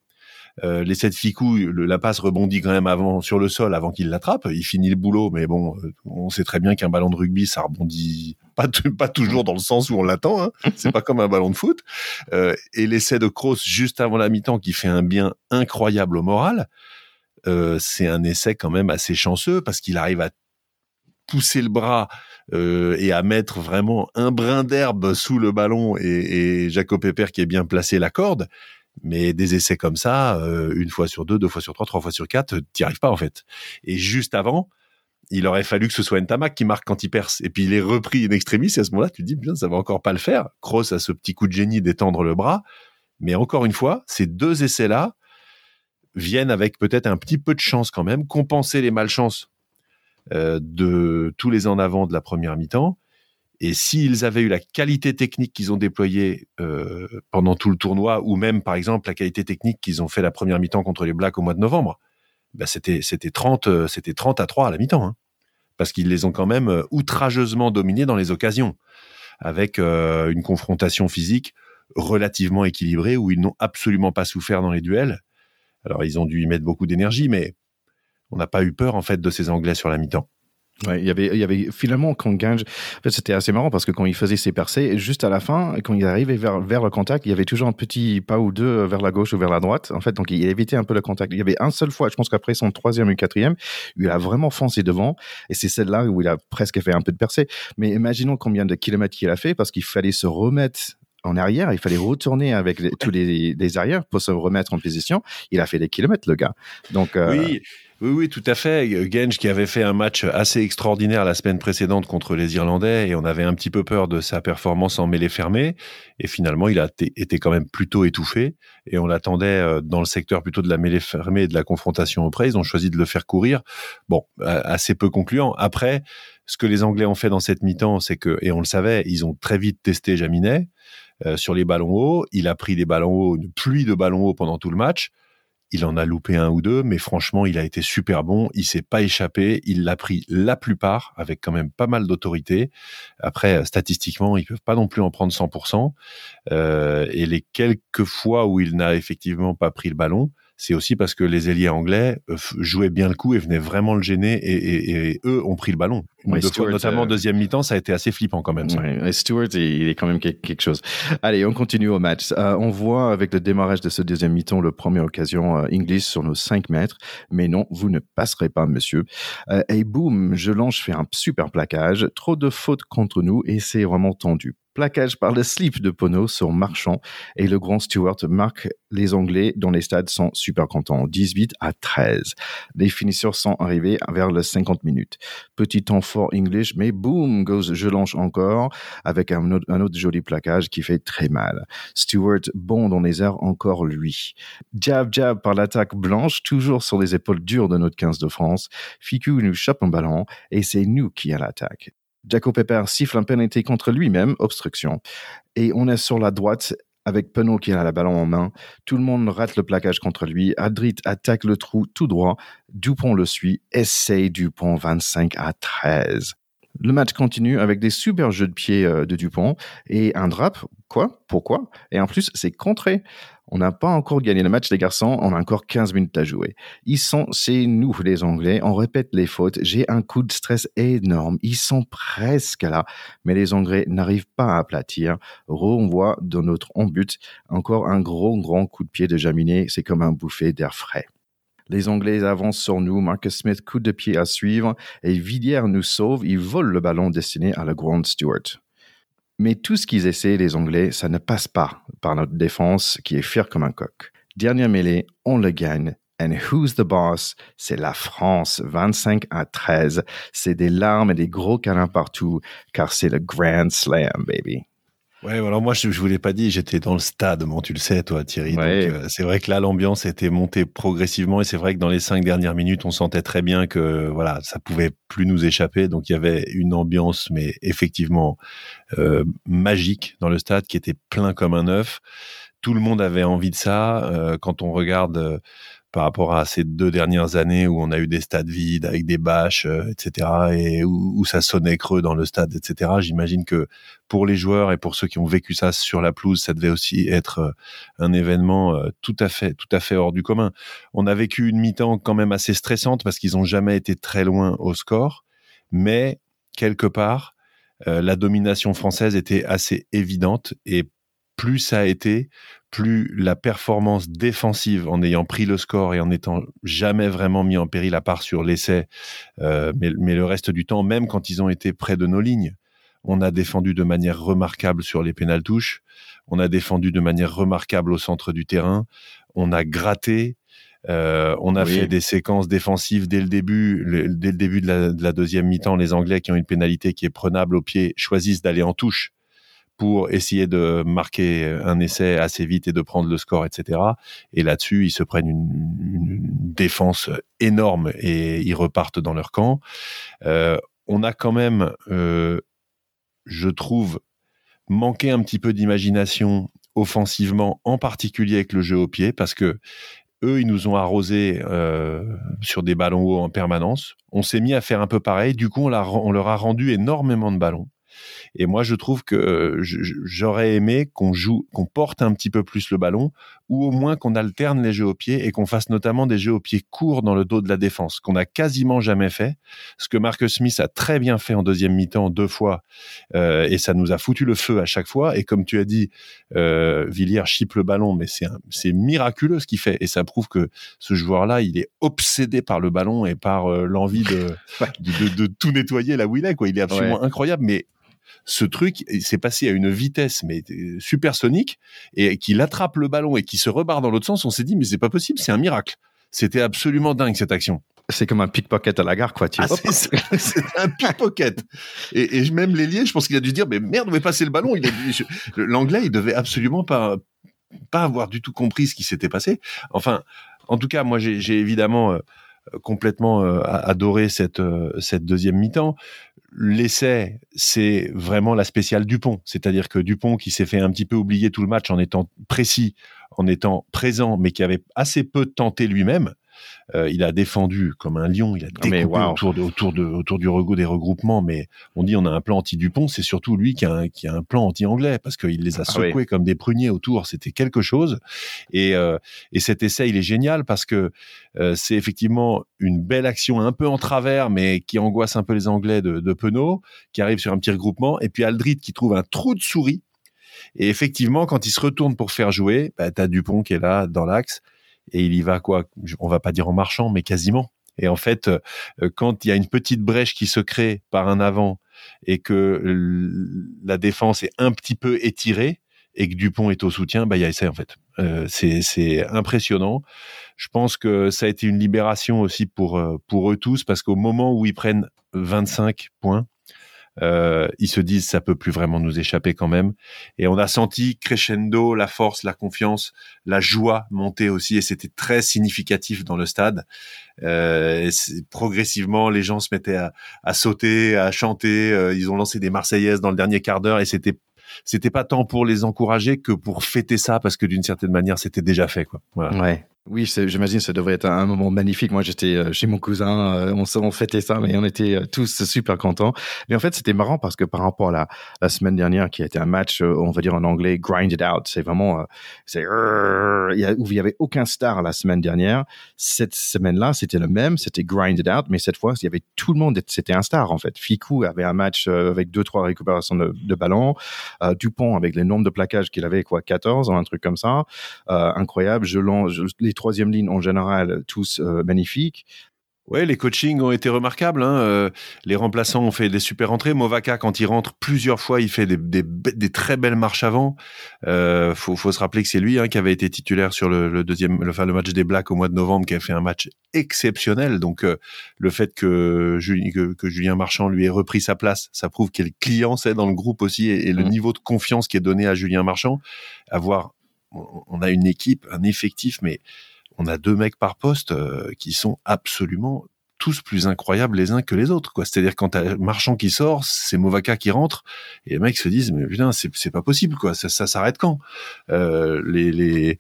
Speaker 4: Euh, l'essai de Ficou, la passe rebondit quand même avant sur le sol avant qu'il l'attrape. Il finit le boulot, mais bon, euh, on sait très bien qu'un ballon de rugby, ça rebondit pas, pas toujours dans le sens où on l'attend. Hein. C'est pas comme un ballon de foot. Euh, et l'essai de Kroos juste avant la mi-temps qui fait un bien incroyable au moral. Euh, c'est un essai quand même assez chanceux parce qu'il arrive à pousser le bras euh, et à mettre vraiment un brin d'herbe sous le ballon et, Jacob Pepper qui est bien placé la corde. Mais des essais comme ça, euh, une fois sur deux, deux fois sur trois, trois fois sur quatre, t'y arrives pas en fait. Et juste avant, il aurait fallu que ce soit Ntamak qui marque quand il perce. Et puis il est repris in extremis. Et à ce moment-là, tu te dis, bien, ça va encore pas le faire. Kroos a ce petit coup de génie d'étendre le bras. Mais encore une fois, ces deux essais-là, viennent avec peut-être un petit peu de chance quand même, compenser les malchances euh, de tous les en avant de la première mi-temps. Et s'ils avaient eu la qualité technique qu'ils ont déployée euh, pendant tout le tournoi, ou même par exemple la qualité technique qu'ils ont fait la première mi-temps contre les Blacks au mois de novembre, bah c'était c'était 30 euh, c'était 30 à 3 à la mi-temps, hein. parce qu'ils les ont quand même outrageusement dominés dans les occasions, avec une confrontation physique relativement équilibrée où ils n'ont absolument pas souffert dans les duels alors ils ont dû y mettre beaucoup d'énergie, mais on n'a pas eu peur en fait de ces Anglais sur la mi-temps.
Speaker 2: Ouais, il y avait, il y avait finalement quand Gange, en fait, c'était assez marrant parce que quand il faisait ses percées, juste à la fin, quand il arrivait vers, vers le contact, il y avait toujours un petit pas ou deux vers la gauche ou vers la droite. En fait, donc il évitait un peu le contact. Il y avait un seul fois, je pense qu'après son troisième ou quatrième, il a vraiment foncé devant et c'est celle-là où il a presque fait un peu de percée. Mais imaginons combien de kilomètres il a fait parce qu'il fallait se remettre en arrière, il fallait retourner avec tous les, les, arrières pour se remettre en position. Il a fait des kilomètres, le gars. Donc,
Speaker 4: euh, oui, oui, oui, tout à fait. Genge qui avait fait un match assez extraordinaire la semaine précédente contre les Irlandais et on avait un petit peu peur de sa performance en mêlée fermée. Et finalement, il a été quand même plutôt étouffé et on l'attendait euh, dans le secteur plutôt de la mêlée fermée et de la confrontation au près. Ils ont choisi de le faire courir. Bon, assez peu concluant. Après, ce que les Anglais ont fait dans cette mi-temps, c'est que, et on le savait, ils ont très vite testé Jaminet euh, sur les ballons hauts. Il a pris des ballons hauts, une pluie de ballons hauts pendant tout le match. Il en a loupé un ou deux, mais franchement, il a été super bon. Il s'est pas échappé. Il l'a pris la plupart avec quand même pas mal d'autorité. Après, statistiquement, ils peuvent pas non plus en prendre 100%. Euh, et les quelques fois où il n'a effectivement pas pris le ballon, c'est aussi parce que les ailiers anglais euh, jouaient bien le coup et venaient vraiment le gêner et, eux ont pris le ballon. notamment en euh, deuxième mi-temps, ça a été assez flippant quand même.
Speaker 2: Ouais, Stewart, il est quand même quelque chose. Allez, on continue au match. Euh, on voit avec le démarrage de ce deuxième mi-temps le première occasion euh, English sur nos 5 mètres. Mais non, vous ne passerez pas, monsieur. et boum, je lance, je fais un super plaquage. Trop de fautes contre nous et c'est vraiment tendu plaquage par le slip de Pono sur Marchand et le grand Stewart marque les Anglais dont les stades sont super contents. 18 à 13. Les finisseurs sont arrivés vers les 50 minutes. Petit temps fort English, mais boom goes je lance encore avec un autre, joli plaquage qui fait très mal. Stewart bon dans les airs encore lui. Jab jab par l'attaque blanche, toujours sur les épaules dures de notre 15 de France. Fiku nous chope un ballon et c'est nous qui à l'attaque. Jaco Pepper siffle un pénalité contre lui-même, obstruction. Et on est sur la droite avec Penaud qui a la ballon en main. Tout le monde rate le plaquage contre lui. Adrit attaque le trou tout droit. Dupont le suit. Essaye Dupont 25 à 13. Le match continue avec des super jeux de pied euh, de Dupont et un drap. Quoi? Pourquoi? Et en plus, c'est contré. On n'a pas encore gagné le match, les garçons. On a encore 15 minutes à jouer. Ils sont, c'est nous, les Anglais. On répète les fautes. J'ai un coup de stress énorme. Ils sont presque là. Mais les Anglais n'arrivent pas à aplatir. Voit dans notre on but encore un gros, grand coup de pied de Jaminet. C'est comme un bouffé d'air frais. Les Anglais avancent sur nous. Marcus Smith, coup de pied à suivre. Et Villiers nous sauve. Il vole le ballon destiné à le Grand Stewart. Mais tout ce qu'ils essaient, les Anglais, ça ne passe pas par notre défense qui est fière comme un coq. Dernière mêlée, on le gagne. And who's the boss? C'est la France, 25 à 13. C'est des larmes et des gros câlins partout, car c'est le Grand Slam, baby.
Speaker 4: Ouais, alors moi je, je vous l'ai pas dit, j'étais dans le stade, bon tu le sais toi Thierry. Euh, c'est vrai que là l'ambiance était montée progressivement et c'est vrai que dans les cinq dernières minutes on sentait très bien que voilà ça pouvait plus nous échapper. Donc il y avait une ambiance mais effectivement euh, magique dans le stade qui était plein comme un œuf. Tout le monde avait envie de ça. Euh, quand on regarde par rapport à ces deux dernières années où on a eu des stades vides avec des bâches, euh, etc., et où, ça sonnait creux dans le stade, etc. J'imagine que pour les joueurs et pour ceux qui ont vécu ça sur la pelouse, ça devait aussi être euh, un événement euh, tout à fait, tout à fait hors du commun. On a vécu une mi-temps quand même assez stressante parce qu'ils n'ont jamais été très loin au score, mais quelque part, la domination française était assez évidente et plus ça a été, plus la performance défensive en ayant pris le score et en n'étant jamais vraiment mis en péril à part sur l'essai, euh, mais, le reste du temps, même quand ils ont été près de nos lignes, on a défendu de manière remarquable sur les pénaltouches, on a défendu de manière remarquable au centre du terrain, on a gratté, euh, on a fait des séquences défensives dès le début, dès le début de la, de la deuxième mi-temps. Les Anglais qui ont une pénalité qui est prenable au pied choisissent d'aller en touche pour essayer de marquer un essai assez vite et de prendre le score, etc. Et là-dessus, ils se prennent une, défense énorme et ils repartent dans leur camp. Euh, on a quand même, euh, je trouve, manqué un petit peu d'imagination offensivement, en particulier avec le jeu au pied, parce que eux, ils nous ont arrosé euh, sur des ballons hauts en permanence. On s'est mis à faire un peu pareil. Du coup, on leur a rendu énormément de ballons. Et moi, je trouve que euh, j'aurais aimé qu'on joue, qu'on porte un petit peu plus le ballon ou au moins qu'on alterne les jeux au pied et qu'on fasse notamment des jeux au pied courts dans le dos de la défense, qu'on n'a quasiment jamais fait. Ce que Marcus Smith a très bien fait en deuxième mi-temps deux fois, euh, et ça nous a foutu le feu à chaque fois. Et comme tu as dit, euh, Villiers chipe le ballon, mais c'est miraculeux ce qu'il fait, et ça prouve que ce joueur-là, il est obsédé par le ballon et par euh, l'envie de, de, de, tout nettoyer là où il est. Quoi. Il est absolument incroyable, mais ce truc s'est passé à une vitesse mais euh, supersonique et qu'il attrape le ballon et qui se rebarre dans l'autre sens, on s'est dit mais c'est pas possible, c'est un miracle. C'était absolument dingue cette action.
Speaker 2: C'est comme un pickpocket à la gare, quoi. Tu
Speaker 4: ah, c'est un pickpocket. Et, et même l'ailier, je pense qu'il a dû dire, mais merde, on va passer le ballon? L'anglais, il devait absolument pas, pas avoir du tout compris ce qui s'était passé. Enfin, en tout cas, moi, j'ai évidemment euh, complètement euh, adoré cette, cette deuxième mi-temps. L'essai, c'est vraiment la spéciale Dupont. C'est-à-dire que Dupont, qui s'est fait un petit peu oublier tout le match en étant précis, en étant présent, mais qui avait assez peu tenté lui-même, euh, il a défendu comme un lion, il a découpé autour, de, autour, de, autour du rego des regroupements. Mais on dit on a un plan anti-Dupont, c'est surtout lui qui a un, qui a un plan anti-anglais parce qu'il les a ah secoués comme des pruniers autour. C'était quelque chose. Et, euh, et cet essai, il est génial parce que euh, c'est effectivement une belle action un peu en travers, mais qui angoisse un peu les Anglais de, de Penaud, qui arrive sur un petit regroupement. Et puis Aldrit qui trouve un trou de souris. Et effectivement, quand il se retourne pour faire jouer, bah, tu as Dupont qui est là dans l'axe et il y va quoi? On va pas dire en marchant, mais quasiment. Et en fait, euh, quand il y a une petite brèche qui se crée par un avant et que la défense est un petit peu étirée et que Dupont est au soutien, bah il y a essai en fait. Euh, c'est impressionnant. Je pense que ça a été une libération aussi pour euh, pour eux tous parce qu'au moment où ils prennent 25 points, euh, ils se disent ça peut plus vraiment nous échapper quand même. Et on a senti crescendo la force, la confiance, la joie monter aussi, et c'était très significatif dans le stade. Euh, progressivement, les gens se mettaient à, sauter, à chanter. Euh, ils ont lancé des Marseillaises dans le dernier quart d'heure, et c'était c'était pas tant pour les encourager que pour fêter ça parce que d'une certaine manière c'était déjà fait quoi.
Speaker 2: Ouais. Oui, j'imagine ça devrait être un moment magnifique. Moi, j'étais euh, chez mon cousin, euh, on, on fêtait ça, mais on était euh, tous super contents. Mais en fait, c'était marrant parce que par rapport à la, la semaine dernière, qui a été un match, on va dire en anglais, grinded out, c'est vraiment, c'est où il y avait aucun star la semaine dernière. Cette semaine-là, c'était le même, c'était grinded out, mais cette fois, il y avait tout le monde, c'était un star en fait. Ficou avait un match avec deux trois récupérations de, de ballons, Dupont avec les nombres de plaquages qu'il avait, quoi, 14 ou un truc comme ça, incroyable. Je, je les troisième ligne en général, tous euh, magnifiques.
Speaker 4: Ouais, les coachings ont été remarquables. Hein. Euh, les remplaçants ont fait des super entrées. Movaka, quand il rentre plusieurs fois, il fait des, des, des très belles marches avant. Euh, faut, faut se rappeler que c'est lui hein, qui avait été titulaire sur le, le deuxième, le, enfin, le match des Blacks au mois de novembre, qui a fait un match exceptionnel. Donc, euh, le fait que, que, que, Julien Marchand lui ait repris sa place, ça prouve quel client c'est dans le groupe aussi et, le mmh. niveau de confiance qui est donné à Julien Marchand. Avoir, on a une équipe, un effectif, mais on a deux mecs par poste euh, qui sont absolument tous plus incroyables les uns que les autres. quoi. C'est-à-dire quand t'as Marchand qui sort, c'est Movaka qui rentre, et les mecs se disent mais putain c'est pas possible quoi. Ça, ça s'arrête quand? Euh, Les les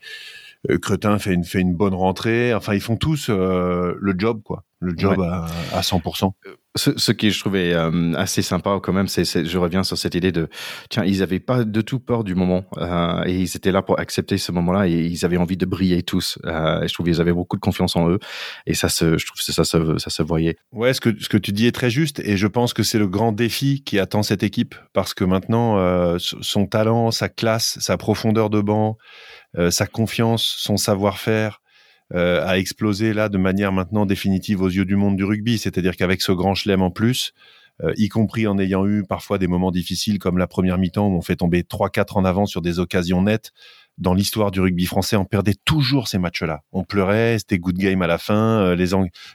Speaker 4: euh, Cretin fait une fait une bonne rentrée. Enfin ils font tous le job quoi le job à, à 100%.
Speaker 2: Ce, ce qui je trouvais euh, assez sympa quand même, c'est je reviens sur cette idée de tiens ils avaient pas de tout peur du moment euh, et ils étaient là pour accepter ce moment-là et ils avaient envie de briller tous. Euh, et je trouve qu'ils avaient beaucoup de confiance en eux et ça se je trouve que ça se ça se voyait.
Speaker 4: Ouais, ce que ce que tu dis est très juste et je pense que c'est le grand défi qui attend cette équipe parce que maintenant euh, son talent, sa classe, sa profondeur de banc, euh, sa confiance, son savoir-faire a explosé là de manière maintenant définitive aux yeux du monde du rugby. C'est-à-dire qu'avec ce grand chelem en plus, euh, y compris en ayant eu parfois des moments difficiles comme la première mi-temps où on fait tomber 3-4 en avant sur des occasions nettes, dans l'histoire du rugby français, on perdait toujours ces matchs-là. On pleurait, c'était good game à la fin, euh, les,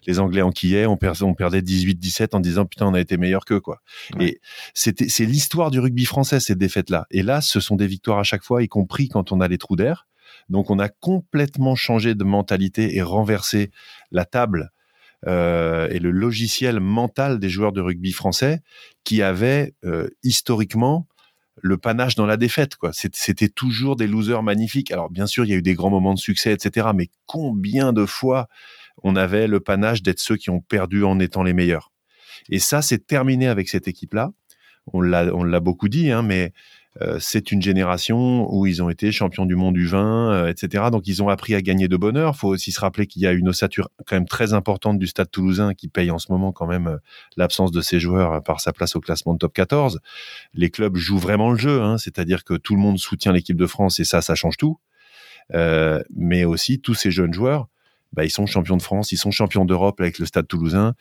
Speaker 4: les Anglais enquillaient, on, perdait, on perdait 18-17 en disant putain on a été meilleur qu'eux quoi. Et c'était c'est l'histoire du rugby français ces défaites-là. Et là, ce sont des victoires à chaque fois, y compris quand on a les trous d'air. Donc on a complètement changé de mentalité et renversé la table euh, et le logiciel mental des joueurs de rugby français qui avaient euh, historiquement le panache dans la défaite. C'était toujours des losers magnifiques. Alors bien sûr, il y a eu des grands moments de succès, etc. Mais combien de fois on avait le panache d'être ceux qui ont perdu en étant les meilleurs? Et ça, c'est terminé avec cette équipe-là. On l'a beaucoup dit, hein, mais c'est une génération où ils ont été champions du monde du vin, euh, etc. Donc ils ont appris à gagner de bonheur. Il faut aussi se rappeler qu'il y a une ossature quand même très importante du Stade Toulousain qui paye en ce moment quand même l'absence de ses joueurs par sa place au classement de top 14. Les clubs jouent vraiment le jeu, hein, c'est-à-dire que tout le monde soutient l'équipe de France et ça, ça change tout. mais aussi tous ces jeunes joueurs, bah, ils sont champions de France, ils sont champions d'Europe avec le Stade Toulousain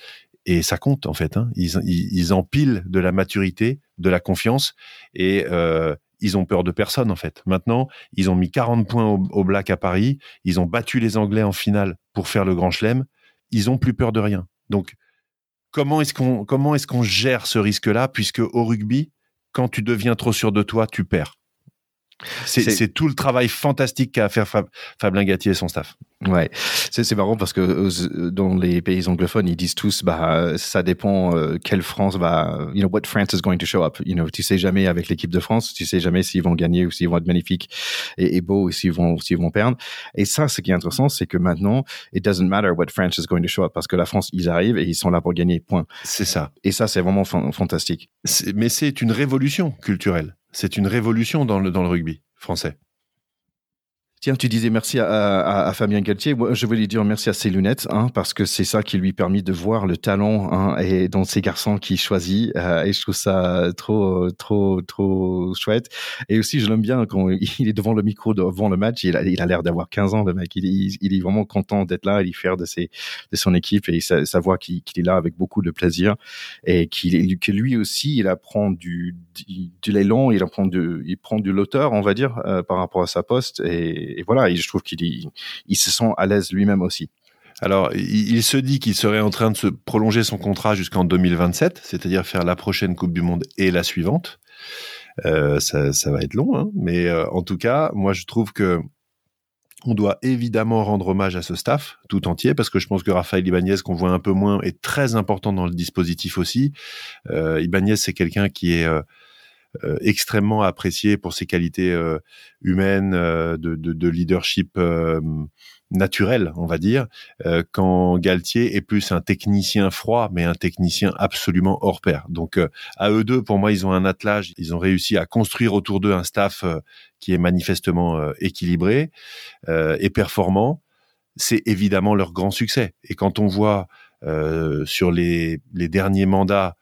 Speaker 4: et ça compte en fait. Hein. Ils, empilent de la maturité, de la confiance et euh, ils ont peur de personne en fait. Maintenant, ils ont mis 40 points au, Black à Paris, ils ont battu les Anglais en finale pour faire le Grand Chelem. Ils ont plus peur de rien. Donc, comment est-ce qu'on comment est-ce qu'on gère ce risque-là? Puisque au rugby, quand tu deviens trop sûr de toi, tu perds. C'est tout le travail fantastique qu'a fait Fabien Gatier et son staff.
Speaker 2: Ouais, c'est marrant parce que euh, dans les pays anglophones, ils disent tous, bah, ça dépend euh, quelle France va, you know, what France is going to show up. You know, tu sais jamais avec l'équipe de France, tu sais jamais s'ils vont gagner ou s'ils vont être magnifiques et, et beaux ou s'ils vont, s'ils vont perdre. Et ça, ce qui est intéressant, c'est que maintenant, it doesn't matter what France is going to show up parce que la France, ils arrivent et ils sont là pour gagner. Point.
Speaker 4: C'est ça.
Speaker 2: Et ça, c'est vraiment fantastique.
Speaker 4: Mais c'est une révolution culturelle. C'est une révolution dans le, dans le rugby français.
Speaker 2: Tiens, tu disais merci à, à, Fabien Galtier. Je voulais dire merci à ses lunettes, hein, parce que c'est ça qui lui permet de voir le talent hein, et dans ces garçons qu'il choisit. Euh, et je trouve ça trop, trop, trop chouette. Et aussi, je l'aime bien quand il est devant le micro devant le match. Il a, l'air d'avoir 15 ans, le mec. Il, est vraiment content d'être là. Il est fier de, ses, de son équipe et ça, ça voit qu'il est là avec beaucoup de plaisir et qu'il que lui aussi, il apprend du, du, de l'élan, il apprend du, il prend du l'auteur, on va dire, euh, par rapport à sa poste et et, voilà, je trouve qu'il il se sent à l'aise lui-même aussi.
Speaker 4: Alors, il, se dit qu'il serait en train de se prolonger son contrat jusqu'en 2027, c'est-à-dire faire la prochaine Coupe du Monde et la suivante. Euh, ça, va être long, hein. mais euh, en tout cas, moi je trouve que on doit évidemment rendre hommage à ce staff tout entier parce que je pense que Raphaël Ibanez, qu'on voit un peu moins, est très important dans le dispositif aussi. Euh, Ibanez, c'est quelqu'un qui est euh, extrêmement apprécié pour ses qualités euh, humaines, euh, de, de, de, leadership naturel, on va dire, quand Galtier est plus un technicien froid, mais un technicien absolument hors pair. Donc à eux deux, pour moi, ils ont un attelage, ils ont réussi à construire autour d'eux un staff qui est manifestement équilibré et performant. C'est évidemment leur grand succès. Et quand on voit sur les, les derniers mandats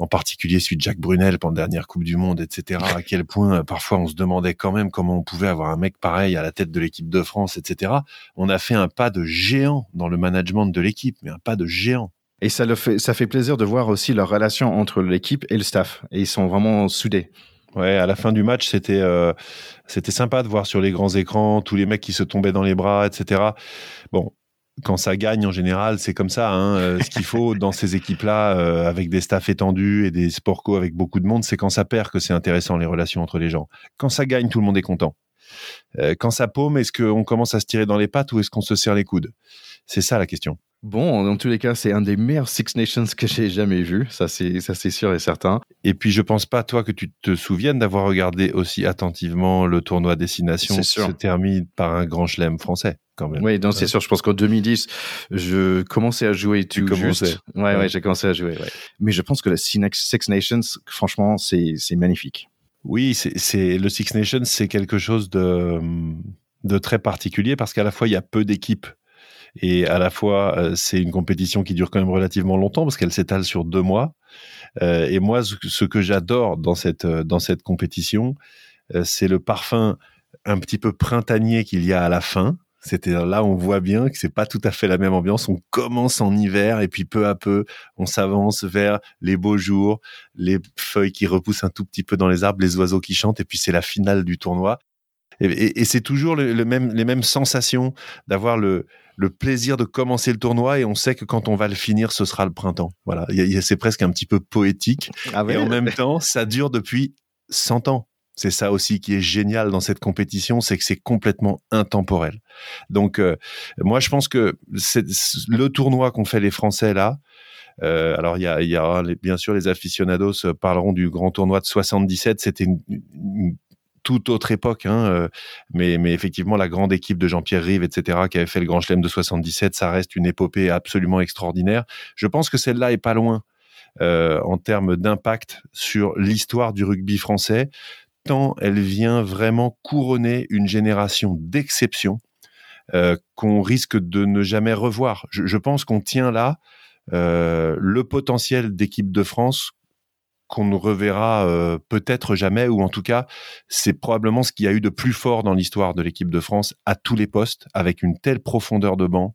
Speaker 4: en particulier celui de Jacques Brunel pendant la dernière Coupe du Monde, etc. À quel point euh, parfois on se demandait quand même comment on pouvait avoir un mec pareil à la tête de l'équipe de France, etc. On a fait un pas de géant dans le management de l'équipe, mais un pas de géant.
Speaker 2: Et ça, le fait, ça fait plaisir de voir aussi leur relation entre l'équipe et le staff. Et ils sont vraiment soudés.
Speaker 4: Ouais, à la fin du match, c'était euh, c'était sympa de voir sur les grands écrans tous les mecs qui se tombaient dans les bras, etc. Bon, quand ça gagne en général, c'est comme ça. Hein, euh, ce qu'il faut dans ces équipes-là, euh, avec des staffs étendus et des sportco avec beaucoup de monde, c'est quand ça perd que c'est intéressant les relations entre les gens. Quand ça gagne, tout le monde est content. Euh, quand ça paume, est-ce qu'on commence à se tirer dans les pattes ou est-ce qu'on se serre les coudes? C'est ça la question.
Speaker 2: Bon, dans tous les cas, c'est un des meilleurs Six Nations que j'ai jamais vu. Ça, c'est, ça, c'est sûr et certain.
Speaker 4: Et puis, je pense pas, toi, que tu te souviennes d'avoir regardé aussi attentivement le tournoi Destination se termine par un grand chelem français. Quand même.
Speaker 2: Oui, donc c'est sûr. Je pense qu'en 2010, je commençais à jouer tout
Speaker 4: tu
Speaker 2: juste. Ouais, ouais, j'ai commencé à jouer. Ouais. Mais je pense que le Six Nations, franchement, c'est, c'est magnifique.
Speaker 4: Oui, c'est, c'est le Six Nations, c'est quelque chose de de très particulier parce qu'à la fois il y a peu d'équipes et à la fois, euh, c'est une compétition qui dure quand même relativement longtemps parce qu'elle s'étale sur deux mois. Euh, et moi, ce que j'adore dans cette, euh, dans cette compétition, c'est le parfum un petit peu printanier qu'il y a à la fin. C'était là, on voit bien que c'est pas tout à fait la même ambiance. On commence en hiver et puis peu à peu, on s'avance vers les beaux jours, les feuilles qui repoussent un tout petit peu dans les arbres, les oiseaux qui chantent et puis c'est la finale du tournoi. Et, c'est toujours le, même, les mêmes sensations d'avoir le, le plaisir de commencer le tournoi et on sait que quand on va le finir, ce sera le printemps. Voilà, c'est presque un petit peu poétique. Ah et en même temps, ça dure depuis 100 ans. C'est ça aussi qui est génial dans cette compétition, c'est que c'est complètement intemporel. Donc, euh, moi, je pense que c'est le tournoi qu'ont fait les Français là. Euh, alors, il y a, y a, bien sûr les aficionados parleront du grand tournoi de 77. C'était une, une toute autre époque, hein, euh, mais, effectivement, la grande équipe de Jean-Pierre Rive, etc., qui avait fait le Grand Chelem de 77, ça reste une épopée absolument extraordinaire. Je pense que celle-là est pas loin euh, en termes d'impact sur l'histoire du rugby français. tant elle vient vraiment couronner une génération d'exception euh, qu'on risque de ne jamais revoir. Je, pense qu'on tient là le potentiel d'équipe de France qu'on ne reverra euh, peut-être jamais, ou en tout cas, c'est probablement ce qu'il y a eu de plus fort dans l'histoire de l'équipe de France à tous les postes, avec une telle profondeur de banc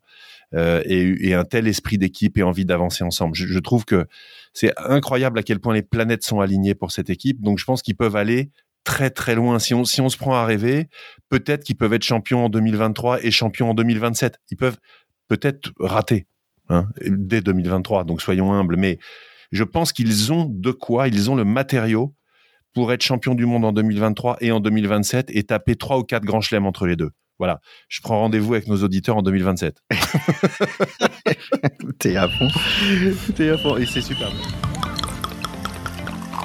Speaker 4: euh, et, un tel esprit d'équipe et envie d'avancer ensemble. Je, je, trouve que c'est incroyable à quel point les planètes sont alignées pour cette équipe. Donc je pense qu'ils peuvent aller très très loin. Si on, si on se prend à rêver, peut-être qu'ils peuvent être champions en 2023 et champions en 2027. Ils peuvent peut-être rater hein, dès 2023, donc soyons humbles. Mais je pense qu'ils ont de quoi, ils ont le matériau pour être champion du monde en 2023 et en 2027 et taper trois ou quatre grands chelems entre les deux. Voilà, je prends rendez-vous avec nos auditeurs en 2027.
Speaker 2: T'es à fond. T'es à fond et c'est super.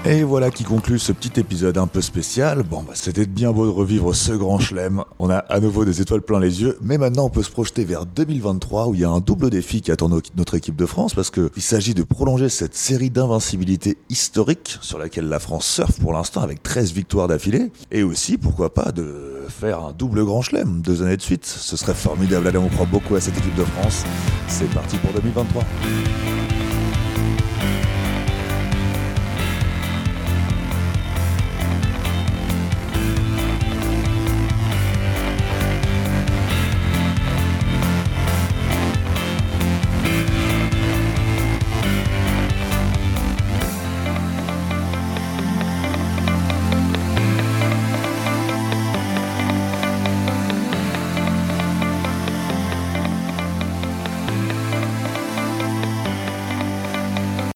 Speaker 1: Et voilà qui conclut ce petit épisode un peu spécial. Bon, bah, c'était bien beau de revivre ce grand chelem. On a à nouveau des étoiles plein les yeux, mais maintenant on peut se projeter vers 2023 où il y a un double défi qui attend notre équipe de France parce que il s'agit de prolonger cette série d'invincibilité historique sur laquelle la France surfe pour l'instant avec 13 victoires d'affilée et aussi pourquoi pas de faire un double grand chelem deux années de suite. Ce serait formidable. Allez, on croit beaucoup à cette équipe de France. C'est parti pour 2023.